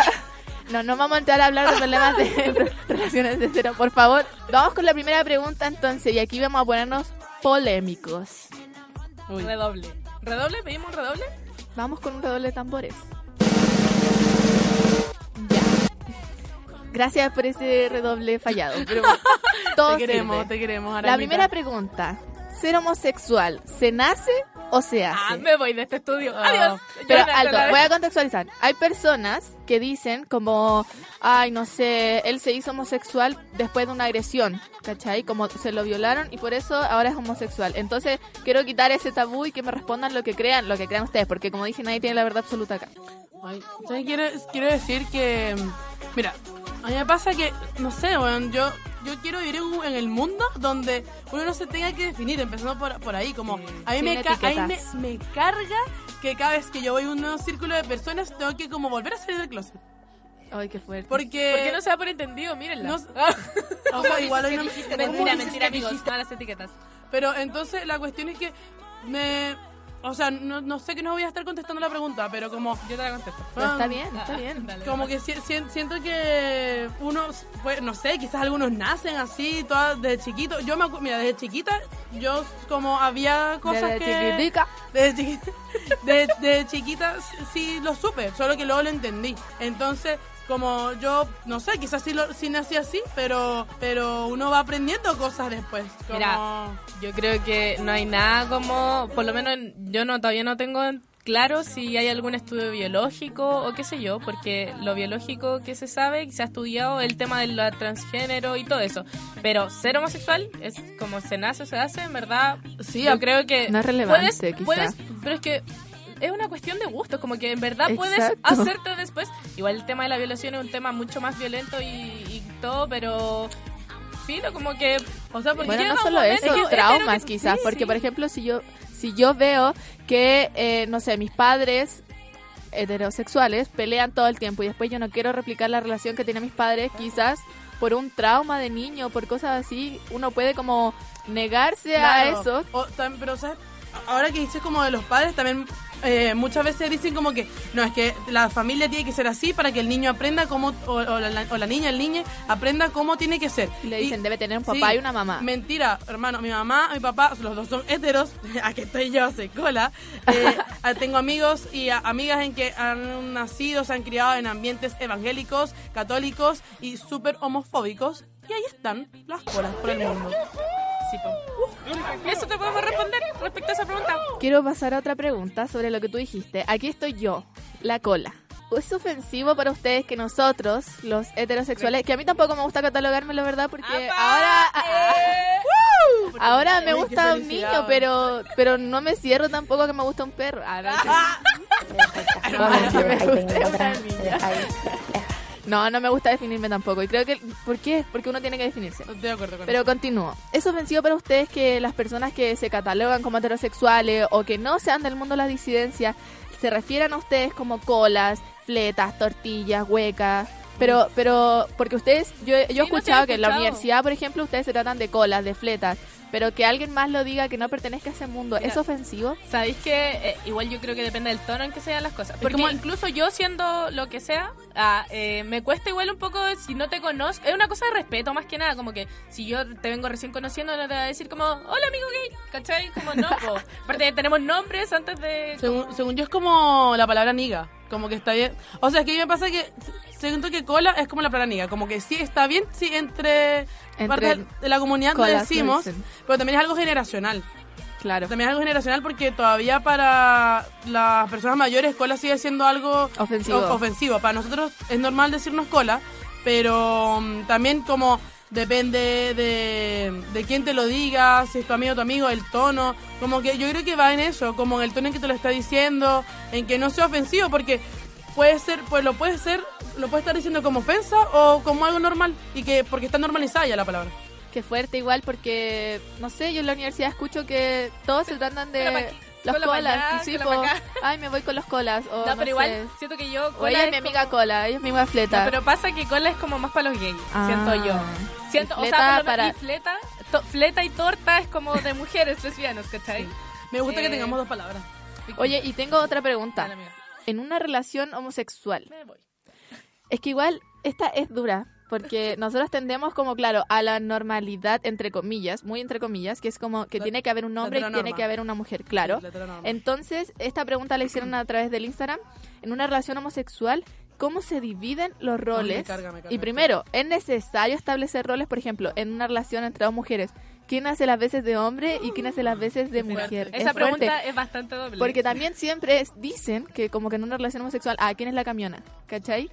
No, no vamos a entrar a hablar de problemas [LAUGHS] de relaciones de cero, por favor. Vamos con la primera pregunta entonces y aquí vamos a ponernos polémicos. Redoble. ¿Redoble? ¿Pedimos un redoble? Vamos con un redoble de tambores. Ya. Gracias por ese redoble fallado. Pero [LAUGHS] Te queremos, sirve. te queremos, La primera pregunta. ¿Ser homosexual se nace o se hace? Ah, me voy de este estudio. Ah. Adiós. Pero alto, voy a contextualizar. Hay personas que dicen como, ay, no sé, él se hizo homosexual después de una agresión, ¿cachai? Como se lo violaron y por eso ahora es homosexual. Entonces, quiero quitar ese tabú y que me respondan lo que crean, lo que crean ustedes, porque como dije, nadie tiene la verdad absoluta acá. Ay, ¿sabes? Quiero, quiero decir que, mira, a mí me pasa que, no sé, weón, yo, yo quiero vivir en, el mundo donde uno no se tenga que definir, empezando por, por ahí, como, a mí, me, ca- a mí me, me carga que cada vez que yo voy a un nuevo círculo de personas tengo que como volver a salir del closet. Ay, qué fuerte. Porque... ¿Por qué no se da por entendido? Mírenla. No- o o sea, igual hoy no- Mentira, ¿cómo mentira, amigos. Malas etiquetas. Pero entonces la cuestión es que me... O sea, no, no sé que no voy a estar contestando la pregunta, pero como... Yo te la contesto. Pero está bien, está bien. Dale, Como que si- si- siento que uno, pues, no sé, quizás algunos nacen así, todas desde chiquito. Yo me acu- mira, desde chiquita, yo como había cosas Desde que... chiquitica. Desde [LAUGHS] chiquita, desde, desde chiquita sí lo supe, solo que luego lo entendí. Entonces, como yo, no sé, quizás sí, lo, sí nací así, pero, pero uno va aprendiendo cosas después. Como... Mira, yo creo que no hay nada como, por lo menos yo no todavía no tengo claro si hay algún estudio biológico o qué sé yo, porque lo biológico que se sabe, se ha estudiado el tema de la transgénero y todo eso, pero ser homosexual es como se nace o se hace, en verdad, Sí, yo creo que No es relevante, puedes, quizá. puedes, pero es que es una cuestión de gustos, como que en verdad puedes Exacto. hacerte después. Igual el tema de la violación es un tema mucho más violento y, y todo, pero filo, como que, o sea, porque Bueno, llega no solo eso, es que- traumas que- quizás, sí, porque sí. por ejemplo, si yo si yo veo que, eh, no sé, mis padres heterosexuales pelean todo el tiempo y después yo no quiero replicar la relación que tienen mis padres, quizás por un trauma de niño, por cosas así, uno puede como negarse a eso. O pero, ¿sabes? Ahora que dices como de los padres, también eh, muchas veces dicen como que no, es que la familia tiene que ser así para que el niño aprenda cómo, o, o la, o la niña, el niño, aprenda cómo tiene que ser. Le dicen, debe tener un papá y una mamá. Mentira, hermano, mi mamá, mi papá, los dos son heteros, [LAUGHS] aquí estoy yo, se cola. Eh, [LAUGHS] ah, tengo amigos y a- amigas en que han nacido, se han criado en ambientes evangélicos, católicos y súper homofóbicos. Y ahí están las colas por el mundo. Sí, po. Eso te podemos responder respecto a esa pregunta. Quiero pasar a otra pregunta sobre lo que tú dijiste. Aquí estoy yo, la cola. ¿Es ofensivo para ustedes que nosotros, los heterosexuales, que a mí tampoco me gusta catalogarme, la verdad, porque ahora... ah, ah, ¡Woo! Ahora me gusta un niño, pero pero no me cierro tampoco a que me gusta un perro. Ah, no, [LAUGHS] No, no me gusta definirme tampoco. Y creo que... ¿Por qué? Porque uno tiene que definirse. Estoy de acuerdo con Pero eso. continúo. ¿Es ofensivo para ustedes que las personas que se catalogan como heterosexuales o que no sean del mundo de la disidencia se refieran a ustedes como colas, fletas, tortillas, huecas? Pero, pero, porque ustedes, yo, yo he Sí, escuchado que en la universidad, por ejemplo, ustedes se tratan de colas, de fletas, pero que alguien más lo diga que no pertenezca a ese mundo, ¿es Mira, ofensivo? Sabéis que eh, igual yo creo que depende del tono en que sean las cosas. Porque como- incluso yo siendo lo que sea, ah, eh, me cuesta igual un poco si no te conozco. Es una cosa de respeto más que nada. Como que si yo te vengo recién conociendo, no te voy a decir como, hola amigo gay, ¿cachai? Como no. [LAUGHS] Aparte tenemos nombres antes de... Según, según yo es como la palabra niga, como que está bien. O sea, es que a mí me pasa que siento que cola es como la palabra niga, como que sí está bien si entre, Entre parte de la comunidad lo decimos, pero también es algo generacional. Claro. También es algo generacional porque todavía para las personas mayores cola sigue siendo algo Ofensivo. ofensivo. Para nosotros es normal decirnos cola, pero mm, también como depende de, de quién te lo diga, si es tu amigo o tu amigo, el tono, como que yo creo que va en eso, como en el tono en que te lo está diciendo, en que no sea ofensivo, porque puede ser, pues lo puede ser, lo puede estar diciendo como ofensa o como algo normal y que porque está normalizada ya la palabra. Qué fuerte igual porque, no sé, yo en la universidad escucho que todos se tratan de los cola colas. allá, sí, cola po, ay, me voy con los colas. O, No, no pero igual sé. siento que yo... Cola ella es mi como- amiga cola, ella es mi amiga fleta. No, pero pasa que cola es como más para los gays, Ah. siento yo. Siento, Y o fleta sea, para- fleta, to- fleta y torta es como de mujeres lesbianas, ¿cachai? Me gusta que Eh, tengamos dos palabras. Oye, y tengo otra pregunta. Dale. En una relación homosexual, Me voy. es que igual esta es dura, porque [LAUGHS] nosotros tendemos como, claro, a la normalidad, entre comillas, muy entre comillas, que es como que La- tiene que haber un hombre y tiene que haber una mujer, claro. Sí. Entonces, esta pregunta la hicieron a través del Instagram. En una relación homosexual, ¿cómo se dividen los roles? carga, me carga y primero, ¿es necesario establecer roles, por ejemplo, en una relación entre dos mujeres? ¿Quién hace las veces de hombre y quién hace las veces de mujer? Esa Es pregunta fuerte. es bastante doble. Porque también siempre es- dicen que como que en una relación homosexual, ah, ¿quién es la camiona? ¿Cachai?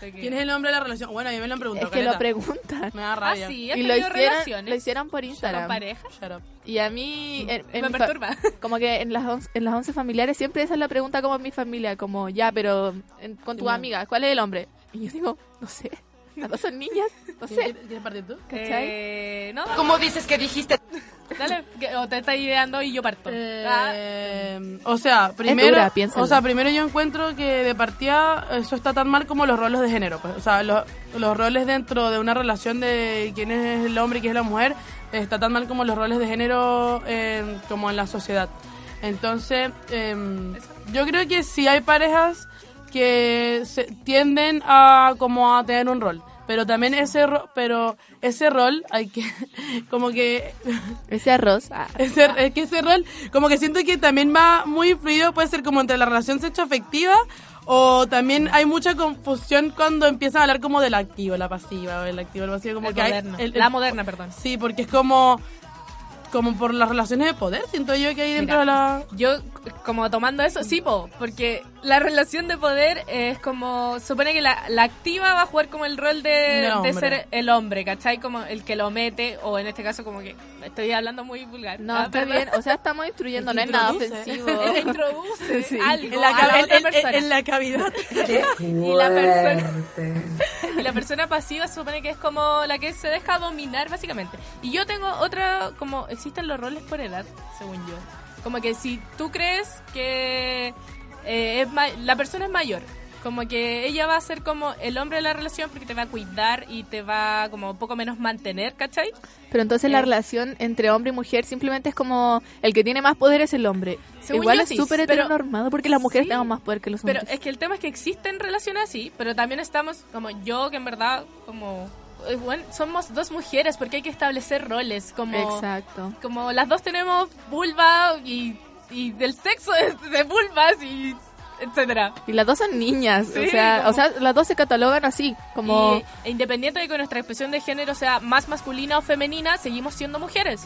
¿Quién es el nombre de la relación? Bueno, a mí me lo han preguntado. Es que lo preguntan. Me da rabia. Ah, sí, Y ¿has lo tenido hicieron, relaciones? lo hicieron por ¿Con Instagram. pareja? Shut up. Y a mí, en- en Me mi perturba. [LAUGHS] como que en las, once, en las once familiares siempre esa es la pregunta como en mi familia, como ya, pero en- con tu Sí, amiga, ¿cuál es el hombre? Y yo digo, no sé, [LAUGHS] las dos son niñas, no sé. ¿Quieres partir tú? ¿Cachai? Eh, no, ¿Cómo dices que dijiste? Dale, que- o te está ideando y yo parto. Ah, Eh, o sea, primero, dura, piénsalo. o sea, primero yo encuentro que de partida eso está tan mal como los roles de género, pues, o sea, los, los roles dentro de una relación de quién es el hombre y quién es la mujer está tan mal como los roles de género eh, como en la sociedad. Entonces, em, yo creo que sí hay parejas que se, tienden a como a tener un rol, pero también ese ro- pero ese rol hay que [LAUGHS] como que [LAUGHS] Ese arroz. ah, ese, es que ese rol, como que siento que también va muy fluido, puede ser como entre la relación sexoafectiva o también hay mucha confusión cuando empiezan a hablar como del activo, la pasiva, o el activo, el pasivo, como El que hay- el- el- La moderna, perdón. Sí, porque es como como por las relaciones de poder, siento yo que hay dentro Mira, de la... Yo, como tomando eso, sí, po, porque la relación de poder es como. Supone que la, la activa va a jugar como el rol de, ser el hombre, ¿cachai? Como el que lo mete, o en este caso, como que. Estoy hablando muy vulgar. No, Ah, está perdón. bien, o sea, estamos instruyendo, no es nada ofensivo. Él [LAUGHS] introduce Sí. algo En la, a la en- otra en- persona. en la cavidad. y la persona [LAUGHS] y la persona pasiva se supone que es como la que se deja dominar básicamente y yo tengo otra como existen los roles por edad según yo como que si tú crees que eh, es la persona es mayor como que ella va a ser como el hombre de la relación porque te va a cuidar y te va como un poco menos mantener ¿cachai? Pero entonces la Eh. relación entre hombre y mujer simplemente es como el que tiene más poder es el hombre. Según Igual es sí, súper pero- heteronormado porque las mujeres Sí. tengan más poder que los Pero hombres. es que el tema es que existen relaciones así, pero también estamos, como yo, que en verdad, como. Eh, Bueno, somos dos mujeres porque hay que establecer roles. Como, Exacto. como las dos tenemos vulva y, y del sexo de, de vulvas y etcétera. Y las dos son niñas, Sí, o sea, como- o sea, las dos se catalogan así, como Y, e independiente de que nuestra expresión de género sea más masculina o femenina, seguimos siendo mujeres.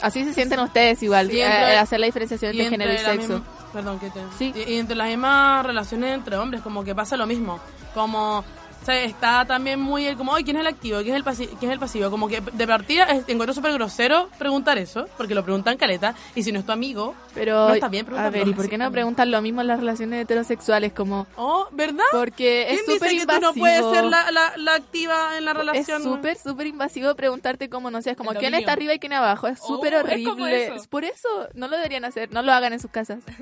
así se sienten ustedes igual, Y eh, entre- eh, hacer la diferenciación entre género y sexo. misma- perdón, que te... Sí. Y, y entre las mismas relaciones entre hombres, como que pasa lo mismo. Como, o sea, está también muy el como, ay, ¿quién es el activo? ¿Quién es el, pasi- quién es el pasivo? Como que de partida es- encuentro súper grosero preguntar eso, porque lo preguntan caleta, y si no es tu amigo, Pero, no está bien a ver, ¿y por qué no preguntan lo mismo en las relaciones heterosexuales? Como, Oh, ¿verdad? porque es ¿Quién súper dice que invasivo. tú no puedes ser la, la, la activa en la relación? Es súper, súper invasivo preguntarte cómo, no sé, es como quién está arriba y quién abajo. Es súper Oh, es como horrible. eso. Es por eso, no lo deberían hacer, no lo hagan en sus casas. [LAUGHS]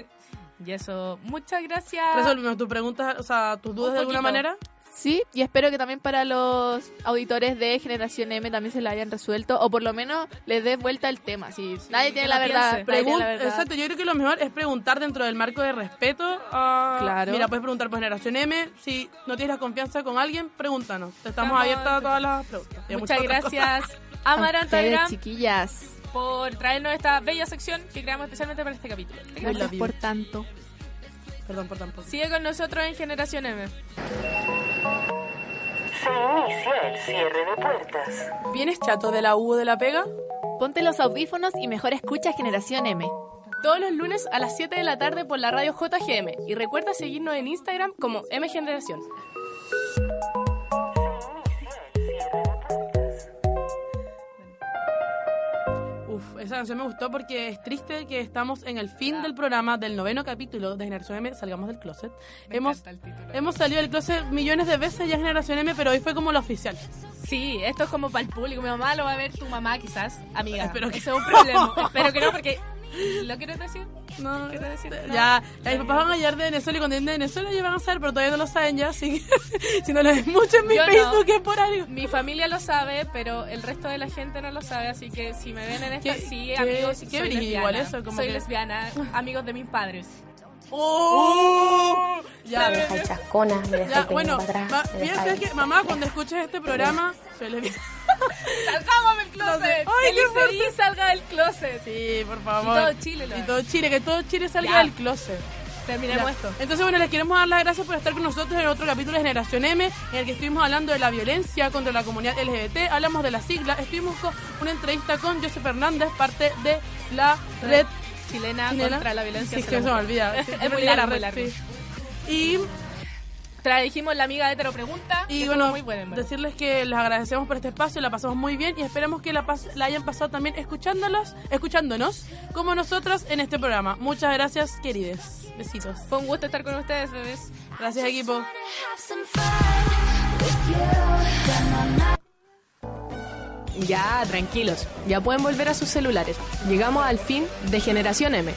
Y eso, muchas [LAUGHS] gracias. ¿Resolvimos tu pregunta, o sea, tus dudas de alguna manera? Sí, y espero que también para los auditores de Generación M también se la hayan resuelto, o por lo menos les dé vuelta el tema. Si nadie tiene la verdad, nadie tiene Pregun- la verdad. Exacto, yo creo que lo mejor es preguntar dentro del marco de respeto. a- Claro. Mira, puedes preguntar por Generación M. Si no tienes la confianza con alguien, pregúntanos. Estamos Estamos- abiertas a todas las preguntas. Y Muchas gracias. [LAUGHS] Amaranta Gram, chiquillas. por traernos esta bella sección que creamos especialmente para este capítulo. Gracias por tanto. Perdón por tampoco. Sigue con nosotros en Generación M. Se inicia el cierre de puertas. ¿Vienes chato de la U o de la pega? Ponte los audífonos y mejor escucha Generación M. Todos los lunes a las 7 de la tarde por la radio JGM. Y recuerda seguirnos en Instagram como M Generación. Esa canción me gustó porque es triste que estamos en el fin del programa del noveno capítulo de Generación M, Salgamos del Closet. hemos, hemos salido del closet millones de veces ya Generación M, pero hoy fue como la oficial. Sí, esto es como para el público. Mi mamá lo va a ver tu mamá quizás, amiga. Espero que es un problema. Espero que no, porque... ¿Lo quieres decir? No, ¿Quieres decir? No. Ya, mis papás van a llegar de Venezuela y cuando lleguen de Venezuela ya van a saber, pero todavía no lo saben ya, así que [LAUGHS] si no lo ven mucho en mi Yo no. Facebook es por algo. Mi familia lo sabe, pero el resto de la gente no lo sabe, así que si me ven en esta, Qué- sí, amigos, qué soy lesbiana. igual eso, como soy que- lesbiana, amigos de mis padres. ¡Oh! Ya, Me dejáis chascona, me dejáis ya, bueno, para atrás. ma- me piensa dejáis- que, mamá, cuando escuches este [LAUGHS] programa, soy lesbiana. [LAUGHS] ¡Salgamos del closet! ¡Ay, ¡Que qué Liz fuerte! Edith salga del closet! Sí, por favor. Y todo Chile lo Y todo Chile, que todo Chile salga Ya. del closet. Terminemos Ya. esto. Entonces, bueno, les queremos dar las gracias por estar con nosotros en otro capítulo de Generación M, en el que estuvimos hablando de la violencia contra la comunidad LGBT, hablamos de la sigla, estuvimos con una entrevista con Joseph Fernández, parte de la red Chilena, chilena. contra la violencia Sí, se me olvida. Sí, [LAUGHS] Es muy olvidé la largo, muy red, largo. sí. Y Trajimos la amiga hetero pregunta. Y que bueno, muy buena, decirles que les agradecemos por este espacio, la pasamos muy bien y esperamos que la, pas- la hayan pasado también escuchándolos, escuchándonos como nosotras en este programa. Muchas gracias, querides. Besitos. Fue un gusto estar con ustedes, bebés. Gracias, equipo. Ya, tranquilos. Ya pueden volver a sus celulares. Llegamos al fin de Generación M.